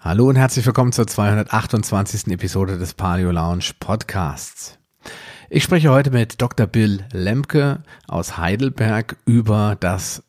Hallo und herzlich willkommen zur 228. Episode des Paleo Lounge Podcasts. Ich spreche heute mit Dr. Bill Lemke aus Heidelberg über das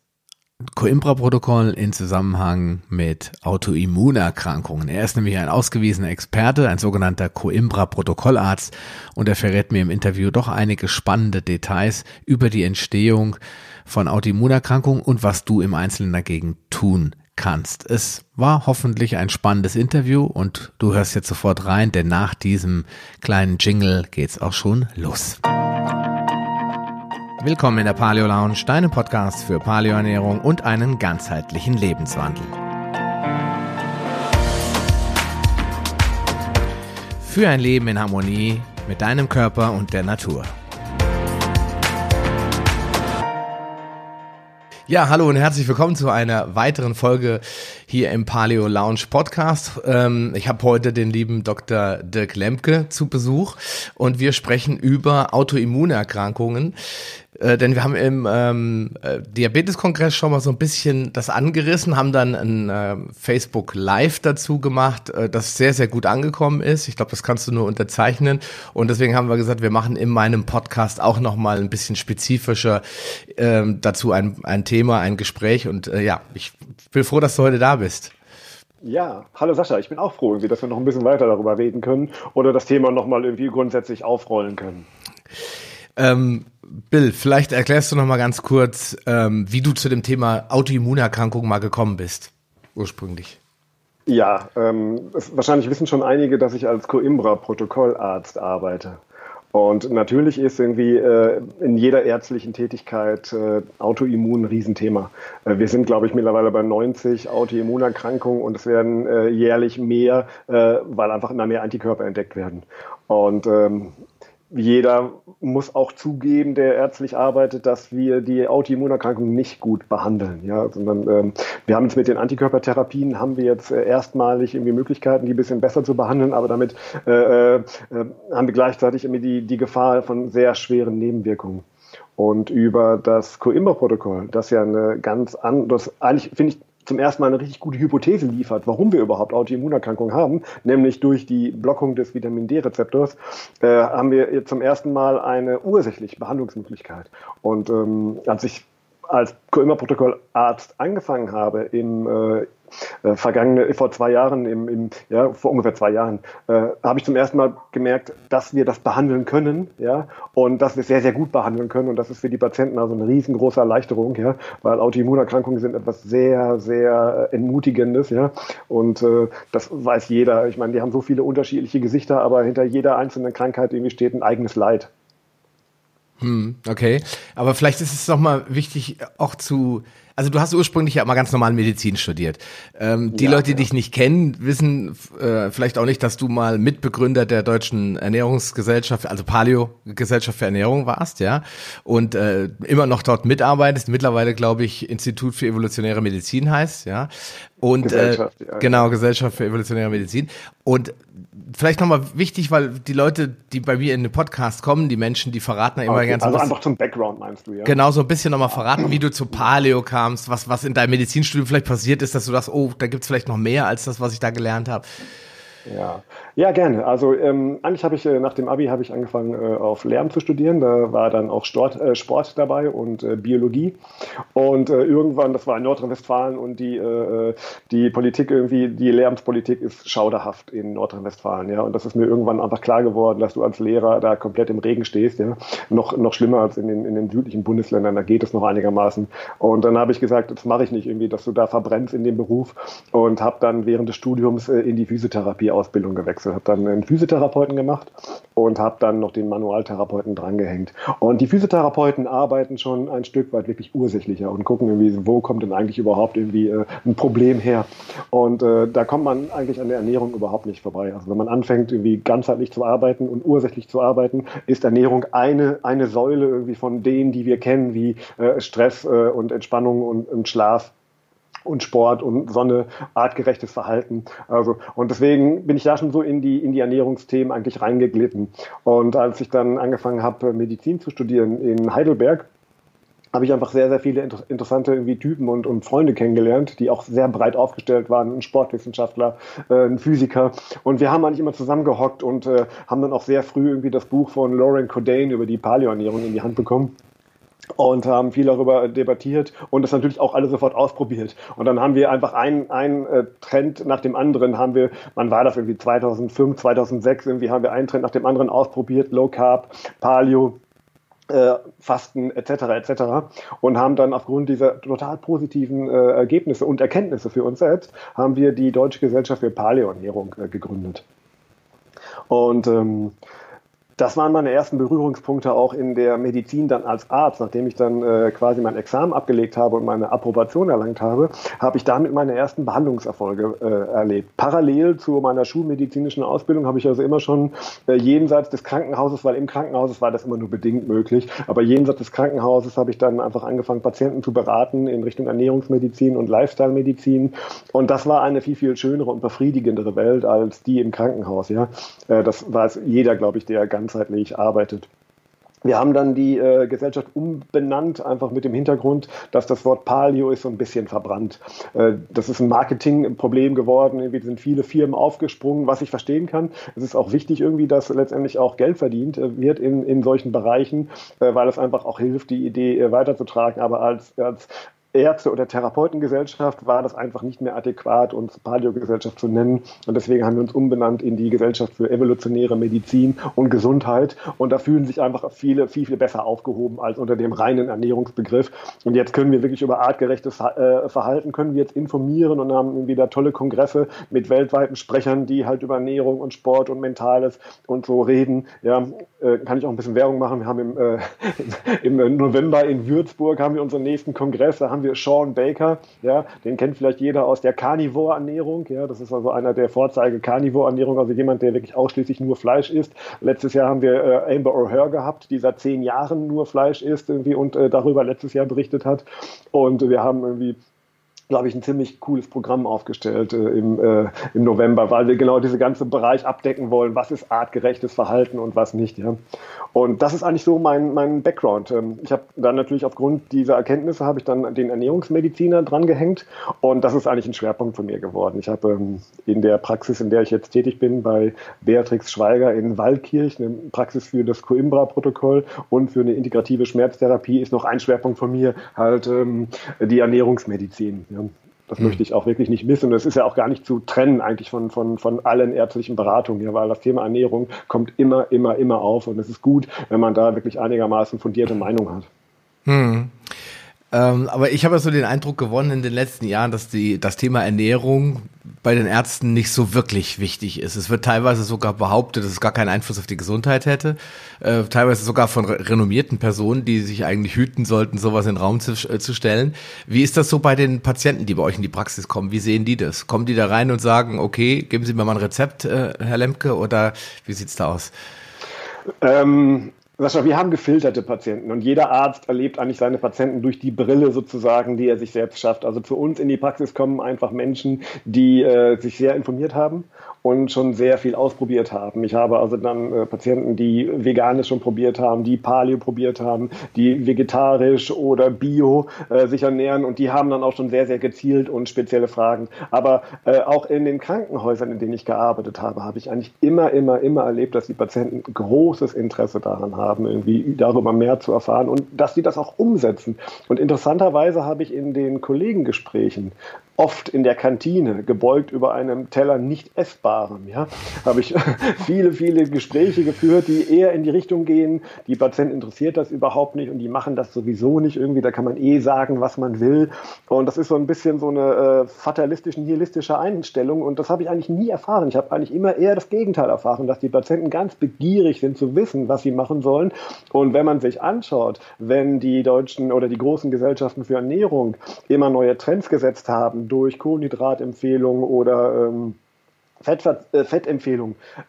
Coimbra-Protokoll in Zusammenhang mit Autoimmunerkrankungen. Er ist nämlich ein ausgewiesener Experte, ein sogenannter Coimbra-Protokollarzt und er verrät mir im Interview doch einige spannende Details über die Entstehung von Autoimmunerkrankungen und was du im Einzelnen dagegen tun kannst. Es war hoffentlich ein spannendes Interview und du hörst jetzt sofort rein, denn nach diesem kleinen Jingle geht's auch schon los. Willkommen in der Paleo Lounge, deinem Podcast für Paleoernährung und einen ganzheitlichen Lebenswandel. Für ein Leben in Harmonie mit deinem Körper und der Natur. Ja, hallo und herzlich willkommen zu einer weiteren Folge hier im Paleo Lounge Podcast. Ähm, ich habe heute den lieben Dr. Dirk Lemke zu Besuch und wir sprechen über Autoimmunerkrankungen. Äh, denn wir haben im ähm, äh, Diabetes-Kongress schon mal so ein bisschen das angerissen, haben dann ein äh, Facebook Live dazu gemacht, äh, das sehr, sehr gut angekommen ist. Ich glaube, das kannst du nur unterzeichnen. Und deswegen haben wir gesagt, wir machen in meinem Podcast auch noch mal ein bisschen spezifischer ähm, dazu ein, ein Thema, ein Gespräch. Und äh, ja, ich bin froh, dass du heute da bist. Ja, hallo Sascha, ich bin auch froh, irgendwie, dass wir noch ein bisschen weiter darüber reden können oder das Thema nochmal irgendwie grundsätzlich aufrollen können. Ähm, Bill, vielleicht erklärst du noch mal ganz kurz, ähm, wie du zu dem Thema Autoimmunerkrankung mal gekommen bist, ursprünglich. Ja, ähm, wahrscheinlich wissen schon einige, dass ich als Coimbra-Protokollarzt arbeite. Und natürlich ist irgendwie äh, in jeder ärztlichen Tätigkeit äh, Autoimmun ein Riesenthema. Äh, wir sind, glaube ich, mittlerweile bei 90 Autoimmunerkrankungen und es werden äh, jährlich mehr, äh, weil einfach immer mehr Antikörper entdeckt werden. Und ähm, jeder muss auch zugeben, der ärztlich arbeitet, dass wir die Autoimmunerkrankung nicht gut behandeln. Ja, sondern ähm, wir haben jetzt mit den Antikörpertherapien haben wir jetzt äh, erstmalig irgendwie Möglichkeiten, die ein bisschen besser zu behandeln, aber damit äh, äh, haben wir gleichzeitig irgendwie die, die Gefahr von sehr schweren Nebenwirkungen. Und über das Coimbra-Protokoll, das ja eine ganz andere, eigentlich finde ich zum ersten Mal eine richtig gute Hypothese liefert, warum wir überhaupt Autoimmunerkrankungen haben, nämlich durch die Blockung des Vitamin D-Rezeptors, äh, haben wir zum ersten Mal eine ursächliche Behandlungsmöglichkeit. Und ähm, als ich als Coimbra-Protokollarzt angefangen habe im äh, äh, vergangene, vor zwei Jahren, im, im, ja, vor ungefähr zwei Jahren, äh, habe ich zum ersten Mal gemerkt, dass wir das behandeln können, ja, und dass wir es sehr, sehr gut behandeln können. Und das ist für die Patienten also eine riesengroße Erleichterung, ja, weil Autoimmunerkrankungen sind etwas sehr, sehr Entmutigendes, ja. Und äh, das weiß jeder. Ich meine, die haben so viele unterschiedliche Gesichter, aber hinter jeder einzelnen Krankheit irgendwie steht ein eigenes Leid. Hm, okay. Aber vielleicht ist es doch mal wichtig, auch zu also du hast ursprünglich ja mal ganz normal Medizin studiert. Ähm, die ja, Leute, die ja. dich nicht kennen, wissen äh, vielleicht auch nicht, dass du mal Mitbegründer der deutschen Ernährungsgesellschaft, also Paleo Gesellschaft für Ernährung warst, ja, und äh, immer noch dort mitarbeitest. Mittlerweile glaube ich Institut für evolutionäre Medizin heißt, ja. Und äh, ja, genau Gesellschaft für evolutionäre Medizin. Und vielleicht nochmal wichtig, weil die Leute, die bei mir in den Podcast kommen, die Menschen, die verraten ja immer okay, ganz Also einfach zum Background meinst du, ja? Genau, so ein bisschen nochmal verraten, wie du zu Paleo kamst, was, was in deinem Medizinstudium vielleicht passiert ist, dass du das, oh, da gibt's vielleicht noch mehr als das, was ich da gelernt habe. Ja, ja gerne. Also ähm, eigentlich habe ich äh, nach dem Abi habe ich angefangen äh, auf Lärm zu studieren. Da war dann auch Sport, äh, Sport dabei und äh, Biologie. Und äh, irgendwann, das war in Nordrhein-Westfalen und die äh, die Politik irgendwie, die Lehramtspolitik ist schauderhaft in Nordrhein-Westfalen. Ja, und das ist mir irgendwann einfach klar geworden, dass du als Lehrer da komplett im Regen stehst. Ja, noch noch schlimmer als in den in den südlichen Bundesländern. Da geht es noch einigermaßen. Und dann habe ich gesagt, das mache ich nicht irgendwie, dass du da verbrennst in dem Beruf und habe dann während des Studiums in die Physiotherapie die Ausbildung gewechselt, habe dann einen Physiotherapeuten gemacht und habe dann noch den Manualtherapeuten drangehängt. Und die Physiotherapeuten arbeiten schon ein Stück weit wirklich ursächlicher und gucken irgendwie, wo kommt denn eigentlich überhaupt irgendwie äh, ein Problem her. Und äh, da kommt man eigentlich an der Ernährung überhaupt nicht vorbei. Also wenn man anfängt, irgendwie ganzheitlich zu arbeiten und ursächlich zu arbeiten, ist Ernährung eine, eine Säule irgendwie von denen, die wir kennen, wie äh, Stress äh, und Entspannung und, und Schlaf und Sport und Sonne, artgerechtes Verhalten. Also, und deswegen bin ich da schon so in die, in die Ernährungsthemen eigentlich reingeglitten. Und als ich dann angefangen habe, Medizin zu studieren in Heidelberg, habe ich einfach sehr, sehr viele inter interessante irgendwie Typen und, und Freunde kennengelernt, die auch sehr breit aufgestellt waren, ein Sportwissenschaftler, äh, ein Physiker. Und wir haben eigentlich immer zusammengehockt und äh, haben dann auch sehr früh irgendwie das Buch von Lauren Cordain über die Paleoernährung in die Hand bekommen und haben viel darüber debattiert und das natürlich auch alle sofort ausprobiert. Und dann haben wir einfach einen, einen äh, Trend nach dem anderen haben wir, wann war das irgendwie 2005, 2006, irgendwie haben wir einen Trend nach dem anderen ausprobiert, Low Carb, Paleo, äh, Fasten etc. etc. und haben dann aufgrund dieser total positiven äh, Ergebnisse und Erkenntnisse für uns selbst haben wir die Deutsche Gesellschaft für Paleoernährung äh, gegründet. Und ähm, das waren meine ersten Berührungspunkte auch in der Medizin dann als Arzt. Nachdem ich dann äh, quasi mein Examen abgelegt habe und meine Approbation erlangt habe, habe ich damit meine ersten Behandlungserfolge äh, erlebt. Parallel zu meiner schulmedizinischen Ausbildung habe ich also immer schon äh, jenseits des Krankenhauses, weil im Krankenhaus war das immer nur bedingt möglich, aber jenseits des Krankenhauses habe ich dann einfach angefangen, Patienten zu beraten in Richtung Ernährungsmedizin und Lifestyle-Medizin. Und das war eine viel, viel schönere und befriedigendere Welt als die im Krankenhaus. Ja, äh, Das weiß jeder, glaube ich, der ganz ganzheitlich arbeitet. Wir haben dann die äh, Gesellschaft umbenannt, einfach mit dem Hintergrund, dass das Wort Paleo ist so ein bisschen verbrannt. Äh, das ist ein Marketingproblem geworden. Irgendwie sind viele Firmen aufgesprungen, was ich verstehen kann. Es ist auch wichtig irgendwie, dass letztendlich auch Geld verdient äh, wird in, in solchen Bereichen, äh, weil es einfach auch hilft, die Idee äh, weiterzutragen. Aber als, als Ärzte- oder Therapeutengesellschaft war das einfach nicht mehr adäquat, uns Paleo-Gesellschaft zu nennen. Und deswegen haben wir uns umbenannt in die Gesellschaft für evolutionäre Medizin und Gesundheit. Und da fühlen sich einfach viele viel, viel besser aufgehoben als unter dem reinen Ernährungsbegriff. Und jetzt können wir wirklich über artgerechtes äh, Verhalten, können wir jetzt informieren und haben wieder tolle Kongresse mit weltweiten Sprechern, die halt über Ernährung und Sport und Mentales und so reden. Ja, kann ich auch ein bisschen Werbung machen. Wir haben im, äh, im November in Würzburg haben wir unseren nächsten Kongress. Da haben wir Sean Baker, ja, den kennt vielleicht jeder aus der Carnivore-Ernährung, ja, das ist also einer der Vorzeige Carnivore-Ernährung, also jemand, der wirklich ausschließlich nur Fleisch isst. Letztes Jahr haben wir äh, Amber O'Hare gehabt, die seit zehn Jahren nur Fleisch isst irgendwie und äh, darüber letztes Jahr berichtet hat. Und wir haben irgendwie glaube ich, ein ziemlich cooles Programm aufgestellt äh, im, äh, im November, weil wir genau diesen ganzen Bereich abdecken wollen, was ist artgerechtes Verhalten und was nicht. Ja. Und das ist eigentlich so mein, mein Background. Ähm, ich habe dann natürlich aufgrund dieser Erkenntnisse habe ich dann den Ernährungsmediziner dran gehängt und das ist eigentlich ein Schwerpunkt von mir geworden. Ich habe ähm, in der Praxis, in der ich jetzt tätig bin, bei Beatrix Schweiger in Waldkirch, eine Praxis für das Coimbra-Protokoll und für eine integrative Schmerztherapie, ist noch ein Schwerpunkt von mir, halt ähm, die Ernährungsmedizin. Ja. Das mhm. möchte ich auch wirklich nicht missen. Und es ist ja auch gar nicht zu trennen eigentlich von, von, von allen ärztlichen Beratungen, ja, weil das Thema Ernährung kommt immer, immer, immer auf. Und es ist gut, wenn man da wirklich einigermaßen fundierte Meinung hat. Mhm. Ähm, aber ich habe so den Eindruck gewonnen in den letzten Jahren, dass die, das Thema Ernährung bei den Ärzten nicht so wirklich wichtig ist. Es wird teilweise sogar behauptet, dass es gar keinen Einfluss auf die Gesundheit hätte. Äh, teilweise sogar von renommierten Personen, die sich eigentlich hüten sollten, sowas in den Raum zu, äh, zu stellen. Wie ist das so bei den Patienten, die bei euch in die Praxis kommen? Wie sehen die das? Kommen die da rein und sagen, okay, geben Sie mir mal ein Rezept, äh, Herr Lemke, oder wie sieht's da aus? Ähm, Sascha, wir haben gefilterte Patienten und jeder Arzt erlebt eigentlich seine Patienten durch die Brille sozusagen, die er sich selbst schafft. Also zu uns in die Praxis kommen einfach Menschen, die äh, sich sehr informiert haben und schon sehr viel ausprobiert haben. Ich habe also dann äh, Patienten, die veganisch schon probiert haben, die Paleo probiert haben, die vegetarisch oder bio äh, sich ernähren und die haben dann auch schon sehr, sehr gezielt und spezielle Fragen. Aber äh, auch in den Krankenhäusern, in denen ich gearbeitet habe, habe ich eigentlich immer, immer, immer erlebt, dass die Patienten großes Interesse daran haben, irgendwie darüber mehr zu erfahren und dass sie das auch umsetzen. Und interessanterweise habe ich in den Kollegengesprächen oft in der Kantine, gebeugt über einem Teller nicht essbarem. Ja? Habe ich viele, viele Gespräche geführt, die eher in die Richtung gehen, die Patienten interessiert das überhaupt nicht und die machen das sowieso nicht irgendwie. Da kann man eh sagen, was man will. Und das ist so ein bisschen so eine äh, fatalistische, nihilistische Einstellung. Und das habe ich eigentlich nie erfahren. Ich habe eigentlich immer eher das Gegenteil erfahren, dass die Patienten ganz begierig sind zu wissen, was sie machen sollen. Und wenn man sich anschaut, wenn die deutschen oder die großen Gesellschaften für Ernährung immer neue Trends gesetzt haben, durch Kohlenhydratempfehlungen oder ähm, Fett, äh,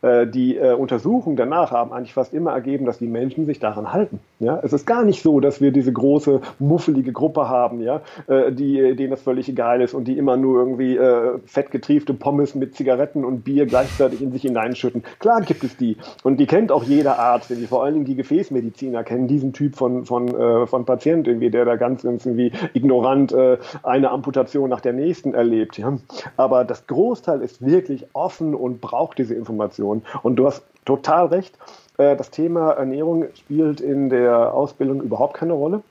äh, die äh, Untersuchungen danach haben eigentlich fast immer ergeben, dass die Menschen sich daran halten. Ja? Es ist gar nicht so, dass wir diese große, muffelige Gruppe haben, ja? Äh, die, denen das völlig egal ist und die immer nur irgendwie fettgetriefte Pommes mit Zigaretten und Bier gleichzeitig in sich hineinschütten. Klar gibt es die. Und die kennt auch jeder Arzt, irgendwie, vor allen Dingen die Gefäßmediziner kennen diesen Typ von, von, von Patient, irgendwie, der da ganz irgendwie ignorant eine Amputation nach der nächsten erlebt. Ja? Aber das Großteil ist wirklich offen und braucht diese Informationen. Und du hast total recht. Äh, das Thema Ernährung spielt in der Ausbildung überhaupt keine Rolle.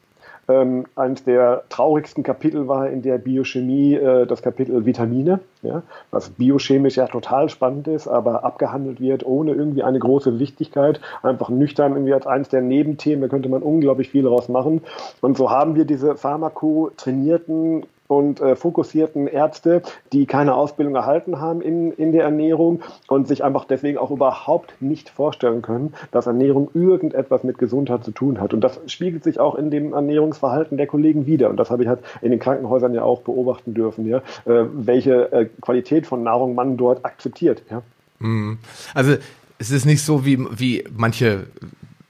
Ähm, eines der traurigsten Kapitel war in der Biochemie äh, das Kapitel Vitamine, ja, was biochemisch ja total spannend ist, aber abgehandelt wird ohne irgendwie eine große Wichtigkeit, einfach nüchtern irgendwie als eines der Nebenthemen, da könnte man unglaublich viel daraus machen. Und so haben wir diese pharmakotrainierten und äh, fokussierten Ärzte, die keine Ausbildung erhalten haben in, in der Ernährung und sich einfach deswegen auch überhaupt nicht vorstellen können, dass Ernährung irgendetwas mit Gesundheit zu tun hat. Und das spiegelt sich auch in dem Ernährungsverhalten der Kollegen wieder. Und das habe ich halt in den Krankenhäusern ja auch beobachten dürfen, ja, äh, welche äh, Qualität von Nahrung man dort akzeptiert. Ja. Mhm. Also es ist nicht so, wie, wie manche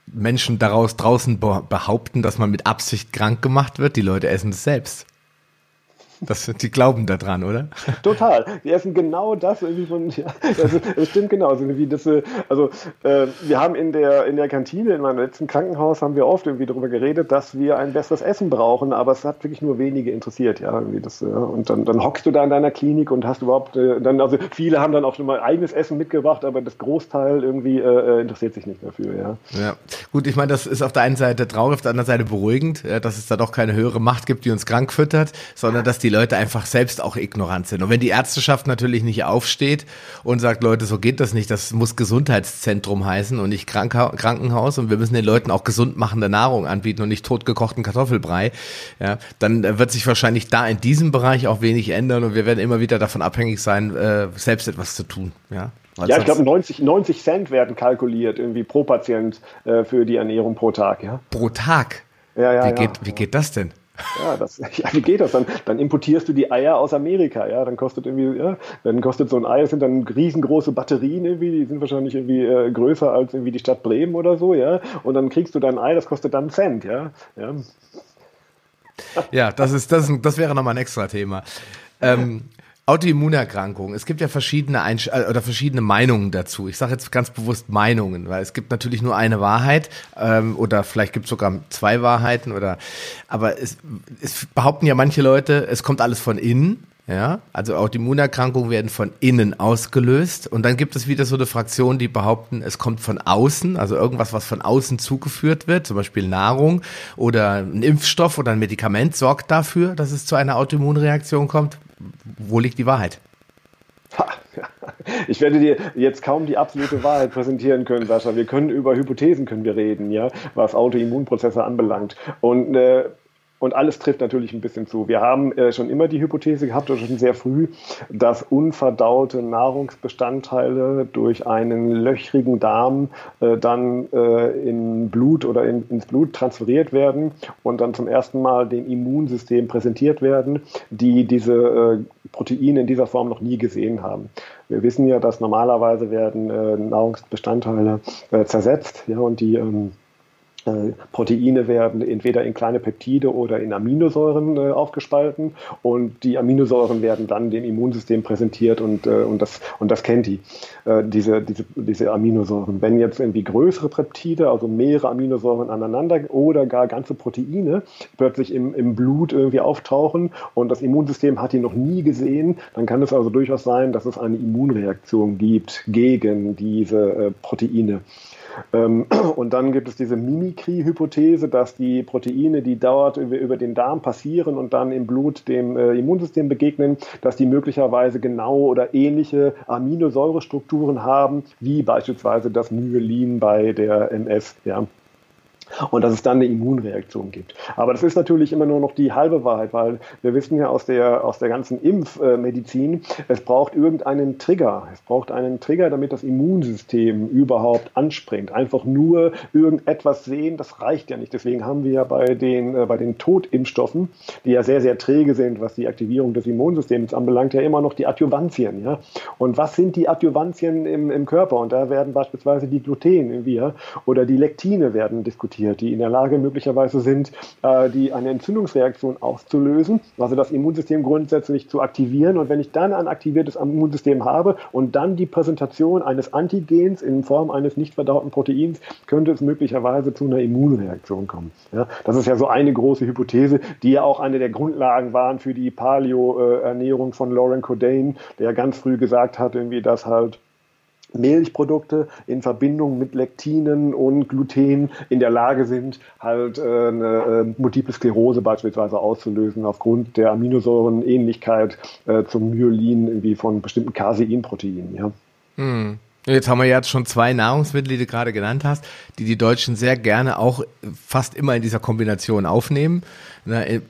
Menschen daraus draußen behaupten, dass man mit Absicht krank gemacht wird. Die Leute essen es selbst. Das, die glauben daran, oder? Total. Die essen genau das irgendwie von, ja, das, das stimmt genau. Also, wie das, also äh, wir haben in der, in der Kantine, in meinem letzten Krankenhaus, haben wir oft irgendwie darüber geredet, dass wir ein besseres Essen brauchen, aber es hat wirklich nur wenige interessiert, ja. Irgendwie das, ja. Und dann, dann hockst du da in deiner Klinik und hast überhaupt, äh, dann, also viele haben dann auch schon mal eigenes Essen mitgebracht, aber das Großteil irgendwie äh, äh interessiert sich nicht dafür, ja. Ja, gut, ich meine, das ist auf der einen Seite traurig, auf der anderen Seite beruhigend, dass es da doch keine höhere Macht gibt, die uns krank füttert, sondern dass die die Leute einfach selbst auch ignorant sind. Und wenn die Ärzteschaft natürlich nicht aufsteht und sagt, Leute, so geht das nicht, das muss Gesundheitszentrum heißen und nicht Krank Krankenhaus und wir müssen den Leuten auch gesund machende Nahrung anbieten und nicht totgekochten Kartoffelbrei, ja, dann wird sich wahrscheinlich da in diesem Bereich auch wenig ändern und wir werden immer wieder davon abhängig sein, äh, selbst etwas zu tun, ja. ja, ich glaube 90, 90 Cent werden kalkuliert irgendwie pro Patient äh, für die Ernährung pro Tag, ja. Pro Tag? Ja, ja, wie, ja. Geht, wie geht das denn? Ja, das, ja, wie geht das dann? Dann importierst du die Eier aus Amerika, ja, dann kostet irgendwie, ja, dann kostet so ein Ei, das sind dann riesengroße Batterien irgendwie, die sind wahrscheinlich irgendwie äh, größer als irgendwie die Stadt Bremen oder so, ja, und dann kriegst du dein Ei, das kostet dann Cent, ja, ja. Ja, das ist, das, das wäre nochmal ein extra Thema. Ähm, Autoimmunerkrankungen. Es gibt ja verschiedene Einsch äh, oder verschiedene Meinungen dazu. Ich sage jetzt ganz bewusst Meinungen, weil es gibt natürlich nur eine Wahrheit ähm, oder vielleicht gibt es sogar zwei Wahrheiten oder aber es, es behaupten ja manche Leute, es kommt alles von innen. Ja, also Autoimmunerkrankungen werden von innen ausgelöst und dann gibt es wieder so eine Fraktion, die behaupten, es kommt von außen, also irgendwas, was von außen zugeführt wird, zum Beispiel Nahrung oder ein Impfstoff oder ein Medikament sorgt dafür, dass es zu einer Autoimmunreaktion kommt wo liegt die Wahrheit? Ich werde dir jetzt kaum die absolute Wahrheit präsentieren können, Sascha. Wir können über Hypothesen können wir reden, ja, was Autoimmunprozesse anbelangt. Und äh, und alles trifft natürlich ein bisschen zu. Wir haben äh, schon immer die Hypothese gehabt, oder schon sehr früh, dass unverdaute Nahrungsbestandteile durch einen löchrigen Darm äh, dann äh, in Blut oder in, ins Blut transferiert werden und dann zum ersten Mal dem Immunsystem präsentiert werden, die diese äh, Proteine in dieser Form noch nie gesehen haben. Wir wissen ja, dass normalerweise werden äh, Nahrungsbestandteile äh, zersetzt ja, und die ähm, äh, Proteine werden entweder in kleine Peptide oder in Aminosäuren äh, aufgespalten und die Aminosäuren werden dann dem Immunsystem präsentiert und, äh, und, das, und das kennt die, äh, diese, diese, diese Aminosäuren. Wenn jetzt irgendwie größere Peptide, also mehrere Aminosäuren aneinander oder gar ganze Proteine plötzlich im, im Blut irgendwie auftauchen und das Immunsystem hat die noch nie gesehen, dann kann es also durchaus sein, dass es eine Immunreaktion gibt gegen diese äh, Proteine. Ähm, und dann gibt es diese Mimikry-Hypothese, dass die Proteine, die dort über den Darm passieren und dann im Blut dem äh, Immunsystem begegnen, dass die möglicherweise genau oder ähnliche Aminosäurestrukturen haben, wie beispielsweise das Myelin bei der MS. Ja. Und dass es dann eine Immunreaktion gibt. Aber das ist natürlich immer nur noch die halbe Wahrheit, weil wir wissen ja aus der, aus der ganzen Impfmedizin, es braucht irgendeinen Trigger. Es braucht einen Trigger, damit das Immunsystem überhaupt anspringt. Einfach nur irgendetwas sehen, das reicht ja nicht. Deswegen haben wir ja bei den, äh, bei den Totimpfstoffen, die ja sehr, sehr träge sind, was die Aktivierung des Immunsystems anbelangt, ja immer noch die Adjuvantien. Ja? Und was sind die Adjuvantien im, im Körper? Und da werden beispielsweise die Gluten Wir oder die Lektine werden diskutiert produziert, die in der Lage möglicherweise sind, äh, die eine Entzündungsreaktion auszulösen, also das Immunsystem grundsätzlich zu aktivieren. Und wenn ich dann ein aktiviertes Immunsystem habe und dann die Präsentation eines Antigens in Form eines nicht verdauten Proteins, könnte es möglicherweise zu einer Immunreaktion kommen. Ja, das ist ja so eine große Hypothese, die ja auch eine der Grundlagen waren für die Paleo-Ernährung von Lauren Cordain, der ganz früh gesagt hat, irgendwie, dass halt Milchprodukte in Verbindung mit Lektinen und Gluten in der Lage sind, halt äh, eine äh, Multiple Sklerose beispielsweise auszulösen aufgrund der Aminosäurenähnlichkeit äh, zum Myelin irgendwie von bestimmten Caseinproteinen. Ja. Hm. Jetzt haben wir jetzt schon zwei Nahrungsmittel, die du gerade genannt hast, die die Deutschen sehr gerne auch fast immer in dieser Kombination aufnehmen.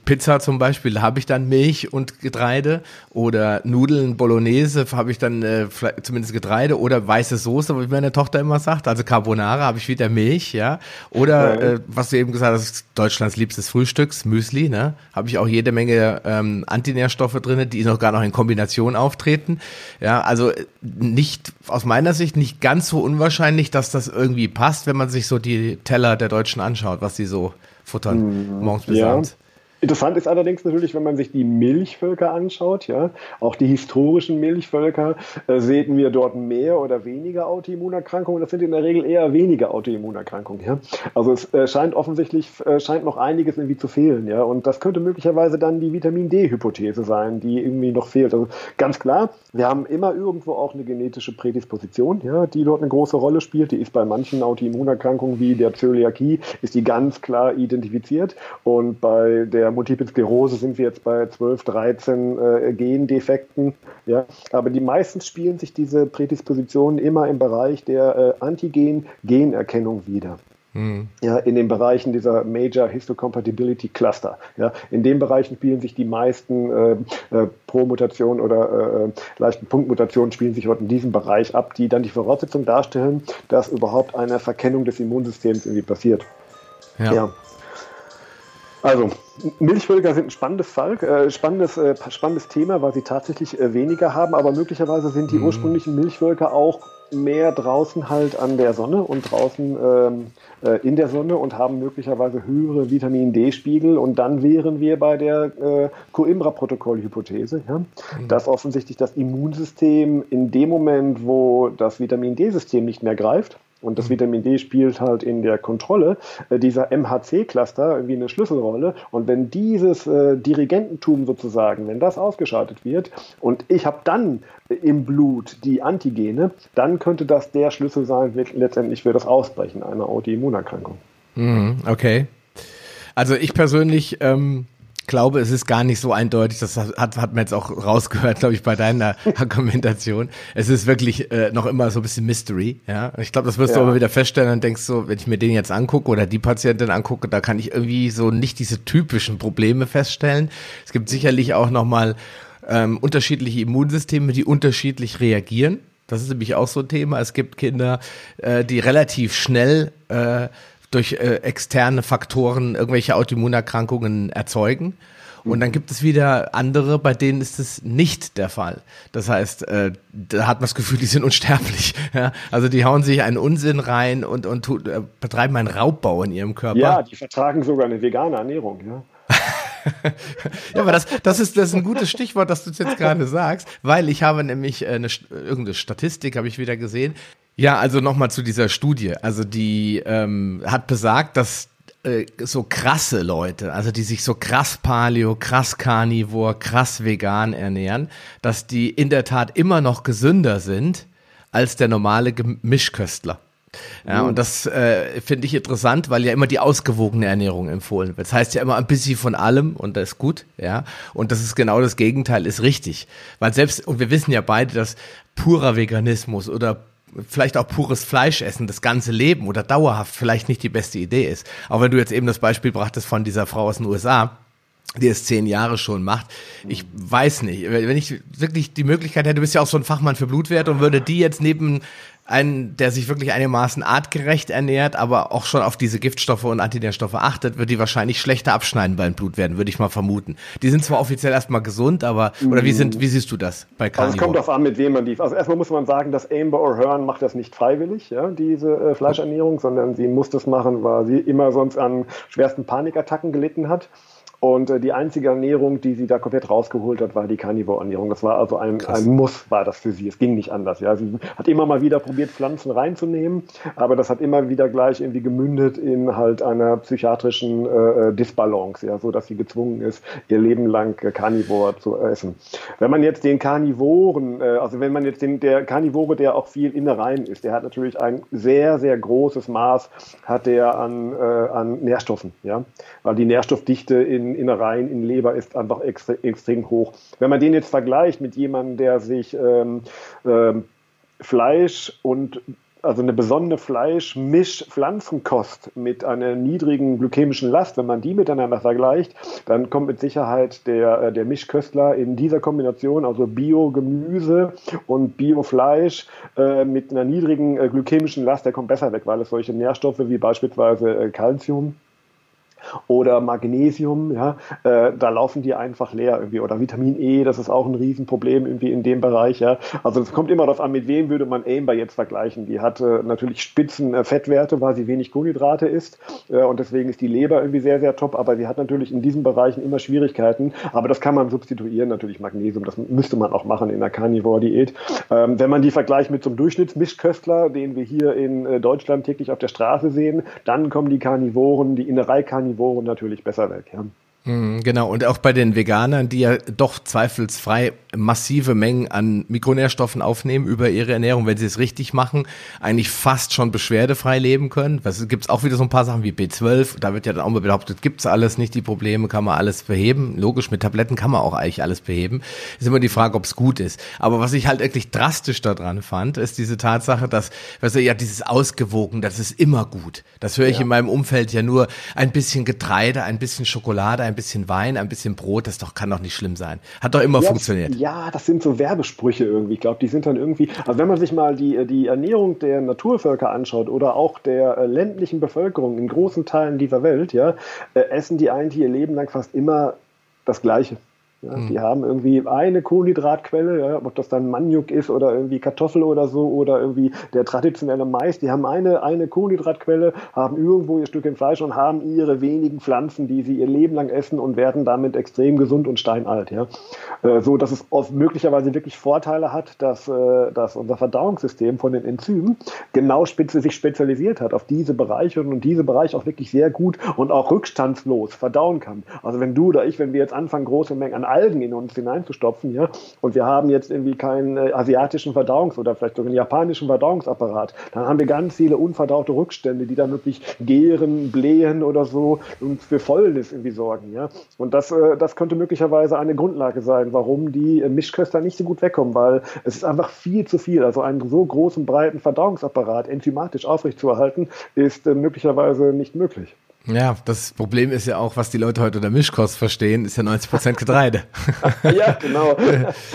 Pizza zum Beispiel, da habe ich dann Milch und Getreide oder Nudeln Bolognese habe ich dann äh, zumindest Getreide oder weiße Soße, wie meine Tochter immer sagt, also Carbonara habe ich wieder Milch, ja. Oder äh, was du eben gesagt hast, Deutschlands liebstes Frühstücks, Müsli, ne? Habe ich auch jede Menge ähm, Antinährstoffe drinne, die noch gar noch in Kombination auftreten. Ja, also nicht aus meiner Sicht nicht ganz so unwahrscheinlich, dass das irgendwie passt, wenn man sich so die Teller der Deutschen anschaut, was sie so futtern mhm. morgens bis ja. abends. Interessant ist allerdings natürlich, wenn man sich die Milchvölker anschaut, ja, auch die historischen Milchvölker, äh, sehen wir dort mehr oder weniger Autoimmunerkrankungen. Das sind in der Regel eher weniger Autoimmunerkrankungen. Ja. Also es äh, scheint offensichtlich äh, scheint noch einiges irgendwie zu fehlen, ja. Und das könnte möglicherweise dann die Vitamin D-Hypothese sein, die irgendwie noch fehlt. Also ganz klar, wir haben immer irgendwo auch eine genetische Prädisposition, ja, die dort eine große Rolle spielt. Die ist bei manchen Autoimmunerkrankungen wie der Zöliakie ist die ganz klar identifiziert und bei der der Multiple Sklerose sind wir jetzt bei 12, 13 äh, Gendefekten. Ja? Aber die meisten spielen sich diese Prädispositionen immer im Bereich der äh, Antigen-Generkennung wieder. Mhm. Ja, in den Bereichen dieser Major Histocompatibility Cluster. Ja, in den Bereichen spielen sich die meisten äh, äh, Pro-Mutationen oder äh, leichten Punktmutationen spielen sich heute in diesem Bereich ab, die dann die Voraussetzung darstellen, dass überhaupt eine Verkennung des Immunsystems irgendwie passiert. Ja. ja. Also, Milchvölker sind ein spannendes Fall, äh, spannendes, äh, spannendes Thema, weil sie tatsächlich äh, weniger haben, aber möglicherweise sind die mhm. ursprünglichen Milchvölker auch mehr draußen halt an der Sonne und draußen ähm, äh, in der Sonne und haben möglicherweise höhere Vitamin D-Spiegel und dann wären wir bei der äh, Coimbra-Protokoll-Hypothese, ja? Mhm. dass offensichtlich das Immunsystem in dem Moment, wo das Vitamin D-System nicht mehr greift, und das mhm. Vitamin D spielt halt in der Kontrolle äh, dieser MHC-Cluster irgendwie eine Schlüsselrolle. Und wenn dieses äh, Dirigententum sozusagen, wenn das ausgeschaltet wird und ich habe dann im Blut die Antigene, dann könnte das der Schlüssel sein letztendlich für das Ausbrechen einer Autoimmunerkrankung. Mhm, okay. Also ich persönlich ähm, glaube, es ist gar nicht so eindeutig. Das hat, hat man jetzt auch rausgehört, glaube ich, bei deiner Argumentation. Es ist wirklich äh, noch immer so ein bisschen Mystery. Ja, ich glaube, das wirst ja. du aber wieder feststellen und denkst so, wenn ich mir den jetzt angucke oder die Patientin angucke, da kann ich irgendwie so nicht diese typischen Probleme feststellen. Es gibt sicherlich auch noch mal ähm, unterschiedliche Immunsysteme, die unterschiedlich reagieren. Das ist nämlich auch so ein Thema. Es gibt Kinder, äh, die relativ schnell äh, durch äh, externe Faktoren irgendwelche Autoimmunerkrankungen erzeugen. Und dann gibt es wieder andere, bei denen ist es nicht der Fall. Das heißt, äh, da hat man das Gefühl, die sind unsterblich. Ja? Also die hauen sich einen Unsinn rein und, und tut, äh, betreiben einen Raubbau in ihrem Körper. Ja, die vertragen sogar eine vegane Ernährung. Ja. ja, aber das, das, ist, das ist ein gutes Stichwort, dass du es jetzt gerade sagst, weil ich habe nämlich eine, irgendeine Statistik, habe ich wieder gesehen, ja, also nochmal zu dieser Studie. Also die ähm, hat besagt, dass äh, so krasse Leute, also die sich so krass Paleo, krass Carnivore, krass vegan ernähren, dass die in der Tat immer noch gesünder sind als der normale Mischköstler. Ja, mhm. und das äh, finde ich interessant, weil ja immer die ausgewogene Ernährung empfohlen wird. Das heißt ja immer ein bisschen von allem und das ist gut, ja. Und das ist genau das Gegenteil, ist richtig. Weil selbst, und wir wissen ja beide, dass purer Veganismus oder vielleicht auch pures Fleisch essen, das ganze Leben oder dauerhaft vielleicht nicht die beste Idee ist. Auch wenn du jetzt eben das Beispiel brachtest von dieser Frau aus den USA, die es zehn Jahre schon macht. Ich weiß nicht, wenn ich wirklich die Möglichkeit hätte, du bist ja auch so ein Fachmann für Blutwerte und würde die jetzt neben einen, der sich wirklich einigermaßen artgerecht ernährt, aber auch schon auf diese Giftstoffe und Antinährstoffe achtet, wird die wahrscheinlich schlechter abschneiden beim Blutwerten, würde ich mal vermuten. Die sind zwar offiziell erstmal gesund, aber oder wie sind, wie siehst du das bei Carnivore? Also es kommt darauf an, mit wem man die. Also erstmal muss man sagen, dass Amber O'Hearn macht das nicht freiwillig, ja, diese äh, Fleischernährung, sondern sie muss das machen, weil sie immer sonst an schwersten Panikattacken gelitten hat. Und äh, die einzige Ernährung, die sie da komplett rausgeholt hat, war die Carnivore-Ernährung. Das war also ein, ein Muss, war das für sie. Es ging nicht anders. Ja, sie hat immer mal wieder probiert, Pflanzen reinzunehmen, aber das hat immer wieder gleich irgendwie gemündet in halt einer psychiatrischen äh, äh Disbalance, ja, so dass sie gezwungen ist, ihr Leben lang äh, Carnivore zu essen. Wenn man jetzt den Carnivoren, äh, also wenn man jetzt den der Carnivore, der auch viel Innereien ist, der hat natürlich ein sehr sehr großes Maß hat der an äh, an Nährstoffen, ja, weil die Nährstoffdichte in Innereien, in Leber ist einfach extre extrem hoch. Wenn man den jetzt vergleicht mit jemandem, der sich ähm, ähm, Fleisch und also eine besondere Fleisch-Misch-Pflanzenkost mit einer niedrigen glykämischen Last, wenn man die miteinander vergleicht, dann kommt mit Sicherheit der, äh, der Mischköstler in dieser Kombination, also Bio-Gemüse und Bio-Fleisch äh, mit einer niedrigen äh, glykämischen Last, der kommt besser weg, weil es solche Nährstoffe wie beispielsweise äh, Calcium oder Magnesium, ja, äh, da laufen die einfach leer irgendwie oder Vitamin E, das ist auch ein Riesenproblem irgendwie in dem Bereich, ja. Also es kommt immer darauf an, mit wem würde man Amber jetzt vergleichen. Die hat äh, natürlich spitzen äh, Fettwerte, weil sie wenig Kohlenhydrate isst äh, und deswegen ist die Leber irgendwie sehr, sehr top, aber sie hat natürlich in diesen Bereichen immer Schwierigkeiten, aber das kann man substituieren, natürlich Magnesium, das müsste man auch machen in der Carnivore-Diät. Ähm, wenn man die vergleicht mit so einem Durchschnittsmischköstler, den wir hier in äh, Deutschland täglich auf der Straße sehen, dann kommen die Carnivoren, die Innerei-Carnivoren Niveauen natürlich besser weg. Ja. Mhm, genau, und auch bei den Veganern, die ja doch zweifelsfrei massive Mengen an Mikronährstoffen aufnehmen über ihre Ernährung, wenn sie es richtig machen, eigentlich fast schon beschwerdefrei leben können. Es gibt auch wieder so ein paar Sachen wie B12, da wird ja dann auch mal behauptet, gibt's alles nicht, die Probleme, kann man alles beheben. Logisch, mit Tabletten kann man auch eigentlich alles beheben. Ist immer die Frage, ob es gut ist. Aber was ich halt wirklich drastisch daran fand, ist diese Tatsache, dass, weißt du, ja, dieses Ausgewogen, das ist immer gut. Das höre ich ja. in meinem Umfeld ja nur ein bisschen Getreide, ein bisschen Schokolade, ein bisschen Wein, ein bisschen Brot, das doch, kann doch nicht schlimm sein. Hat doch immer ja, funktioniert. Ja, das sind so Werbesprüche irgendwie. Ich glaube, die sind dann irgendwie, also wenn man sich mal die, die Ernährung der Naturvölker anschaut oder auch der äh, ländlichen Bevölkerung in großen Teilen dieser Welt, ja, äh, essen die eigentlich ihr Leben lang fast immer das Gleiche. Ja, mhm. Die haben irgendwie eine Kohlenhydratquelle, ja, ob das dann Maniok ist oder irgendwie Kartoffel oder so oder irgendwie der traditionelle Mais. Die haben eine, eine Kohlenhydratquelle, haben irgendwo ihr Stückchen Fleisch und haben ihre wenigen Pflanzen, die sie ihr Leben lang essen und werden damit extrem gesund und steinalt. Ja. Äh, so dass es möglicherweise wirklich Vorteile hat, dass, äh, dass unser Verdauungssystem von den Enzymen genau spitze, sich spezialisiert hat auf diese Bereiche und diese Bereiche auch wirklich sehr gut und auch rückstandslos verdauen kann. Also wenn du oder ich, wenn wir jetzt anfangen, große Mengen an Algen in uns hineinzustopfen, ja, und wir haben jetzt irgendwie keinen äh, asiatischen Verdauungs- oder vielleicht sogar einen japanischen Verdauungsapparat, dann haben wir ganz viele unverdaute Rückstände, die dann wirklich gären, blähen oder so und für Fäulnis irgendwie sorgen, ja. Und das, äh, das könnte möglicherweise eine Grundlage sein, warum die äh, Mischköster nicht so gut wegkommen, weil es ist einfach viel zu viel. Also einen so großen, breiten Verdauungsapparat enzymatisch aufrechtzuerhalten, ist äh, möglicherweise nicht möglich. Ja, das Problem ist ja auch, was die Leute heute unter Mischkost verstehen, ist ja 90 Prozent Getreide. ja, genau.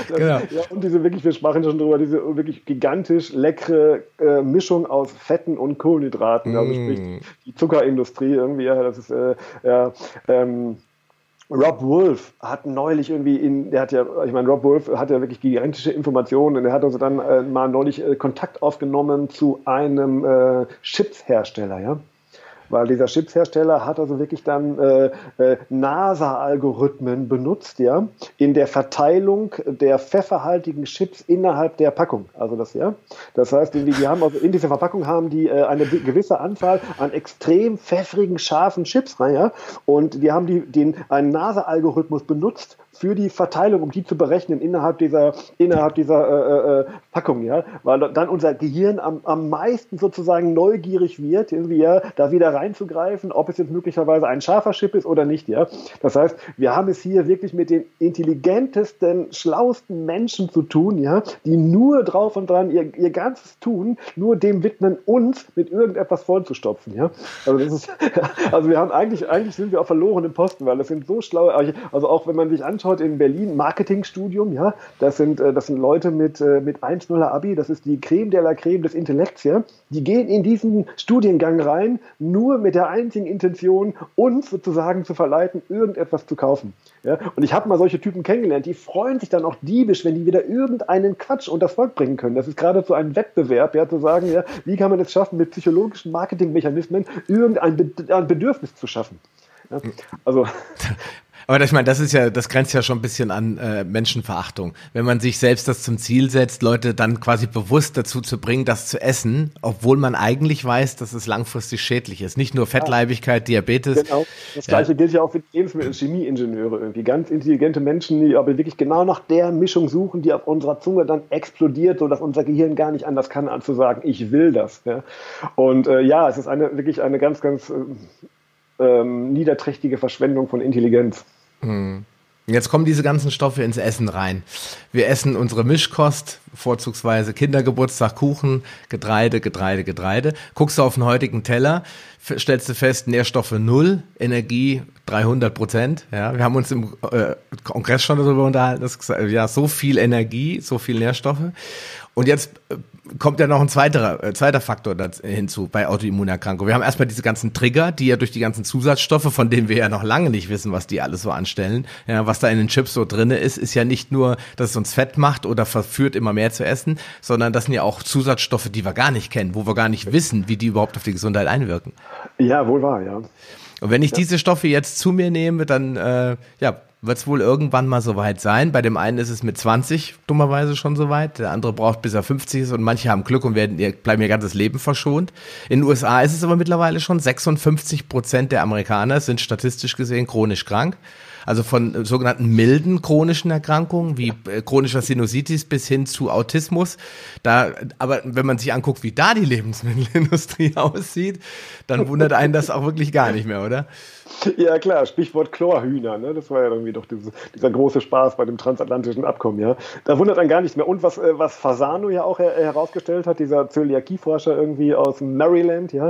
genau. Ja, und diese wirklich, wir sprachen schon drüber, diese wirklich gigantisch leckere äh, Mischung aus Fetten und Kohlenhydraten. Also mm. sprich die Zuckerindustrie irgendwie, ja, das ist äh, ja, ähm, Rob Wolf hat neulich irgendwie in, der hat ja, ich meine, Rob Wolf hat ja wirklich gigantische Informationen und er hat also dann äh, mal neulich äh, Kontakt aufgenommen zu einem äh, Chipshersteller, ja weil dieser Chipshersteller hat also wirklich dann äh, äh, NASA-Algorithmen benutzt, ja, in der Verteilung der pfefferhaltigen Chips innerhalb der Packung. Also das, ja, das heißt, die, die haben also in dieser Verpackung haben die äh, eine gewisse Anzahl an extrem pfeffrigen, scharfen Chips rein, ja, und die haben die, den, einen NASA-Algorithmus benutzt, für die Verteilung, um die zu berechnen innerhalb dieser, innerhalb dieser äh, äh, Packung, ja, weil dann unser Gehirn am, am meisten sozusagen neugierig wird, irgendwie ja, da wieder reinzugreifen, ob es jetzt möglicherweise ein scharfer Chip ist oder nicht, ja. Das heißt, wir haben es hier wirklich mit den intelligentesten, schlauesten Menschen zu tun, ja, die nur drauf und dran ihr, ihr ganzes Tun nur dem widmen, uns mit irgendetwas vollzustopfen, ja. Also das ist, also wir haben eigentlich, eigentlich sind wir auf verlorenen Posten, weil das sind so schlaue, also auch wenn man sich anschaut in Berlin, Marketingstudium, ja, das sind, äh, das sind Leute mit, äh, mit 1,0er Abi, das ist die Creme de la Creme des Intellekts, ja. Die gehen in diesen Studiengang rein, nur mit der einzigen Intention, uns sozusagen zu verleiten, irgendetwas zu kaufen. Ja? Und ich habe mal solche Typen kennengelernt, die freuen sich dann auch diebisch, wenn die wieder irgendeinen Quatsch unter das Volk bringen können. Das ist geradezu ein Wettbewerb, ja, zu sagen, ja, wie kann man es schaffen, mit psychologischen Marketingmechanismen irgendein Bedürfnis zu schaffen. Also Aber ich meine, das ist ja, das grenzt ja schon ein bisschen an äh, Menschenverachtung. Wenn man sich selbst das zum Ziel setzt, Leute dann quasi bewusst dazu zu bringen, das zu essen, obwohl man eigentlich weiß, dass es langfristig schädlich ist. Nicht nur Fettleibigkeit, Diabetes. Genau. Das gleiche ja. gilt ja auch für die Lebensmittel- Chemieingenieure irgendwie. Ganz intelligente Menschen, die aber wirklich genau nach der Mischung suchen, die auf unserer Zunge dann explodiert, sodass unser Gehirn gar nicht anders kann, als zu sagen, ich will das. Ja? Und äh, ja, es ist eine wirklich eine ganz, ganz äh, ähm, niederträchtige Verschwendung von Intelligenz. Mhm. Jetzt kommen diese ganzen Stoffe ins Essen rein. Wir essen unsere Mischkost, vorzugsweise Kindergeburtstag, Kuchen, Getreide, Getreide, Getreide. Guckst du auf den heutigen Teller, stellst du fest, Nährstoffe null, Energie 300 Prozent. Ja, wir haben uns im äh, Kongress schon darüber unterhalten, dass, ja, so viel Energie, so viel Nährstoffe. Und jetzt äh, kommt ja noch ein zweiter, äh, zweiter Faktor hinzu bei Autoimmunerkrankungen. Wir haben erstmal diese ganzen Trigger, die ja durch die ganzen Zusatzstoffe, von denen wir ja noch lange nicht wissen, was die alles so anstellen. Ja, was da in den Chips so drinne ist, ist ja nicht nur, dass es uns fett macht oder verführt, immer mehr zu essen, sondern das sind ja auch Zusatzstoffe, die wir gar nicht kennen, wo wir gar nicht wissen, wie die überhaupt auf die Gesundheit einwirken. Ja, wohl wahr, ja. Und wenn ich ja. diese Stoffe jetzt zu mir nehme, dann äh, ja, wird es wohl irgendwann mal soweit sein. Bei dem einen ist es mit 20 dummerweise schon soweit, der andere braucht bis er 50 ist und manche haben Glück und werden bleiben ihr ganzes Leben verschont. In den USA ist es aber mittlerweile schon 56 Prozent der Amerikaner sind statistisch gesehen chronisch krank also von sogenannten milden chronischen Erkrankungen wie äh, chronischer Sinusitis bis hin zu Autismus. Da, aber wenn man sich anguckt, wie da die Lebensmittelindustrie aussieht, dann wundert einen das auch wirklich gar nicht mehr, oder? Ja, klar, Stichwort Chlorhühner, ne? Das war ja irgendwie doch diese, dieser große Spaß bei dem transatlantischen Abkommen, ja. Da wundert einen gar nichts mehr. Und was, äh, was Fasano ja auch her herausgestellt hat, dieser Zöliakieforscher irgendwie aus Maryland, ja,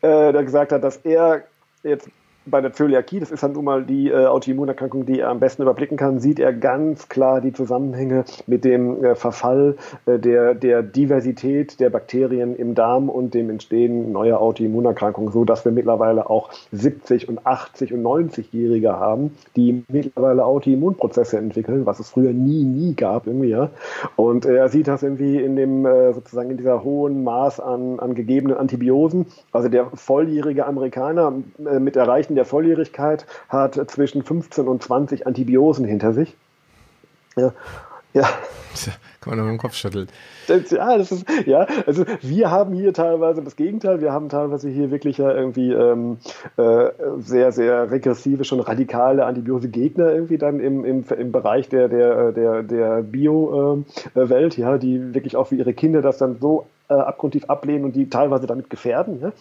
äh, der gesagt hat, dass er jetzt bei der Zöliakie, das ist dann nun mal die äh, Autoimmunerkrankung, die er am besten überblicken kann, sieht er ganz klar die Zusammenhänge mit dem äh, Verfall äh, der, der Diversität der Bakterien im Darm und dem Entstehen neuer Autoimmunerkrankungen, so dass wir mittlerweile auch 70 und 80 und 90-Jährige haben, die mittlerweile Autoimmunprozesse entwickeln, was es früher nie, nie gab irgendwie, ja. Und er sieht das irgendwie in dem, äh, sozusagen in dieser hohen Maß an, an gegebenen Antibiosen. Also der volljährige Amerikaner äh, mit erreichten Zeichen der Volljährigkeit hat zwischen 15 und 20 Antibiosen hinter sich. Ja, ja. Kann man nur mit dem Kopf schütteln. Ja, das ist, ja, also wir haben hier teilweise das Gegenteil. Wir haben teilweise hier wirklich ja irgendwie ähm, äh, sehr, sehr regressive, schon radikale Antibiose-Gegner irgendwie dann im, im, im Bereich der, der, der, der Bio-Welt, äh, ja, die wirklich auch für ihre Kinder das dann so äh, abgrundtief ablehnen und die teilweise damit gefährden. Ja?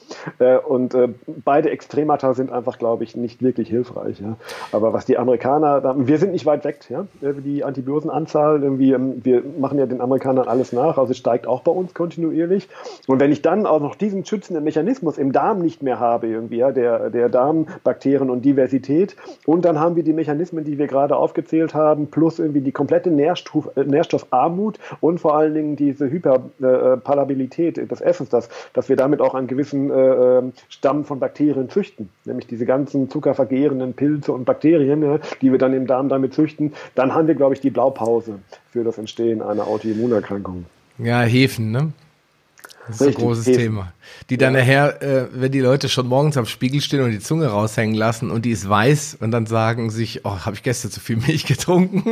Äh, und äh, beide Extremata sind einfach, glaube ich, nicht wirklich hilfreich. Ja? Aber was die Amerikaner, wir sind nicht weit weg, ja? Äh, die Antibiosenanzahl, irgendwie, ähm, wir machen ja den Amerikanern alles nach, also es steigt auch bei uns kontinuierlich. Und wenn ich dann auch noch diesen schützenden Mechanismus im Darm nicht mehr habe, irgendwie, ja, der, der Darmbakterien und Diversität, und dann haben wir die Mechanismen, die wir gerade aufgezählt haben, plus irgendwie die komplette Nährstoff, äh, Nährstoffarmut und vor allen Dingen diese Hyperpalabilität Stabilität des Essens, dass, dass wir damit auch einen gewissen äh, ähm, Stamm von Bakterien züchten, nämlich diese ganzen zuckervergehrenden Pilze und Bakterien, ja, die wir dann im Darm damit züchten, dann haben wir, glaube ich, die Blaupause für das Entstehen einer Autoimmunerkrankung. Ja, Hefen, ne? Das ist Richtig, ein großes Hefen. Thema. Die dann ja. nachher, äh, wenn die Leute schon morgens am Spiegel stehen und die Zunge raushängen lassen und die ist weiß und dann sagen sich, oh, habe ich gestern zu viel Milch getrunken?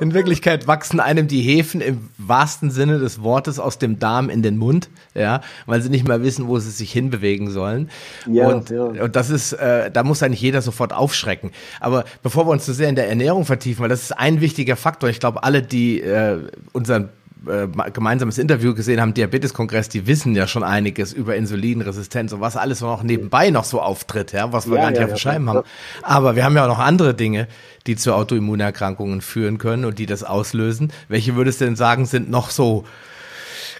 in Wirklichkeit wachsen einem die Hefen im wahrsten Sinne des Wortes aus dem Darm in den Mund, ja, weil sie nicht mehr wissen, wo sie sich hinbewegen sollen. Ja, und, ja. und das ist, äh, da muss eigentlich jeder sofort aufschrecken. Aber bevor wir uns zu sehr in der Ernährung vertiefen, weil das ist ein wichtiger Faktor. Ich glaube, alle, die äh, unseren äh, gemeinsames Interview gesehen haben, Diabeteskongress, die wissen ja schon einiges über Insulinresistenz und was alles noch nebenbei noch so auftritt, ja, was wir ja, gar nicht ja, auf dem Scheiben ja. haben. Aber wir haben ja auch noch andere Dinge, die zu Autoimmunerkrankungen führen können und die das auslösen. Welche würdest du denn sagen, sind noch so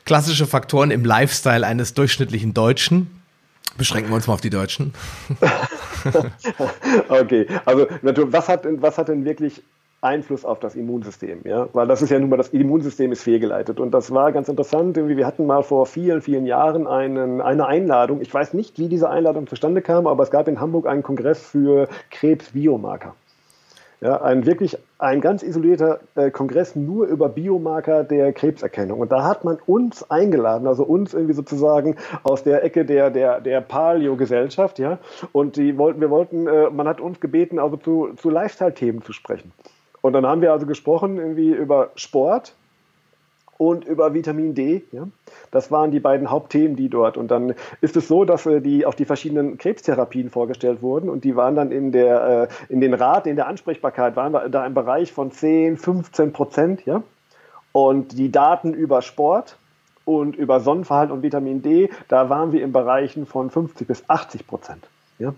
klassische Faktoren im Lifestyle eines durchschnittlichen Deutschen? Beschränken wir uns mal auf die Deutschen. okay, also was hat, was hat denn wirklich Einfluss auf das Immunsystem, ja, weil das ist ja nun mal das Immunsystem ist fehlgeleitet und das war ganz interessant. Wir hatten mal vor vielen, vielen Jahren einen, eine Einladung. Ich weiß nicht, wie diese Einladung zustande kam, aber es gab in Hamburg einen Kongress für Krebsbiomarker. Ja, ein wirklich ein ganz isolierter äh, Kongress nur über Biomarker der Krebserkennung. Und da hat man uns eingeladen, also uns irgendwie sozusagen aus der Ecke der, der, der Paleo-Gesellschaft, ja. Und die wollten, wir wollten, äh, man hat uns gebeten, also zu, zu Lifestyle-Themen zu sprechen. Und dann haben wir also gesprochen irgendwie über Sport und über Vitamin D. Ja? Das waren die beiden Hauptthemen, die dort. Und dann ist es so, dass äh, die auch die verschiedenen Krebstherapien vorgestellt wurden und die waren dann in der äh, in den Rat, in der Ansprechbarkeit waren wir da im Bereich von 10, 15 Prozent. Ja? Und die Daten über Sport und über Sonnenverhalten und Vitamin D, da waren wir in Bereichen von 50 bis 80 Prozent. Ja?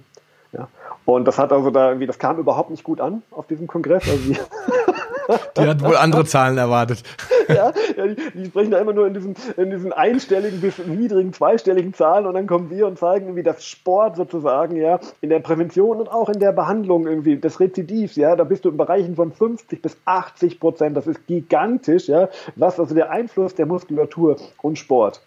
Ja. Und das hat also da irgendwie, das kam überhaupt nicht gut an auf diesem Kongress. Also die, hat wohl andere Zahlen erwartet. ja, ja die, die, sprechen da immer nur in diesen, in diesen einstelligen bis niedrigen zweistelligen Zahlen und dann kommen wir und zeigen irgendwie das Sport sozusagen, ja, in der Prävention und auch in der Behandlung irgendwie des Rezidivs, ja, da bist du in Bereichen von 50 bis 80 Prozent. Das ist gigantisch, ja, was also der Einfluss der Muskulatur und Sport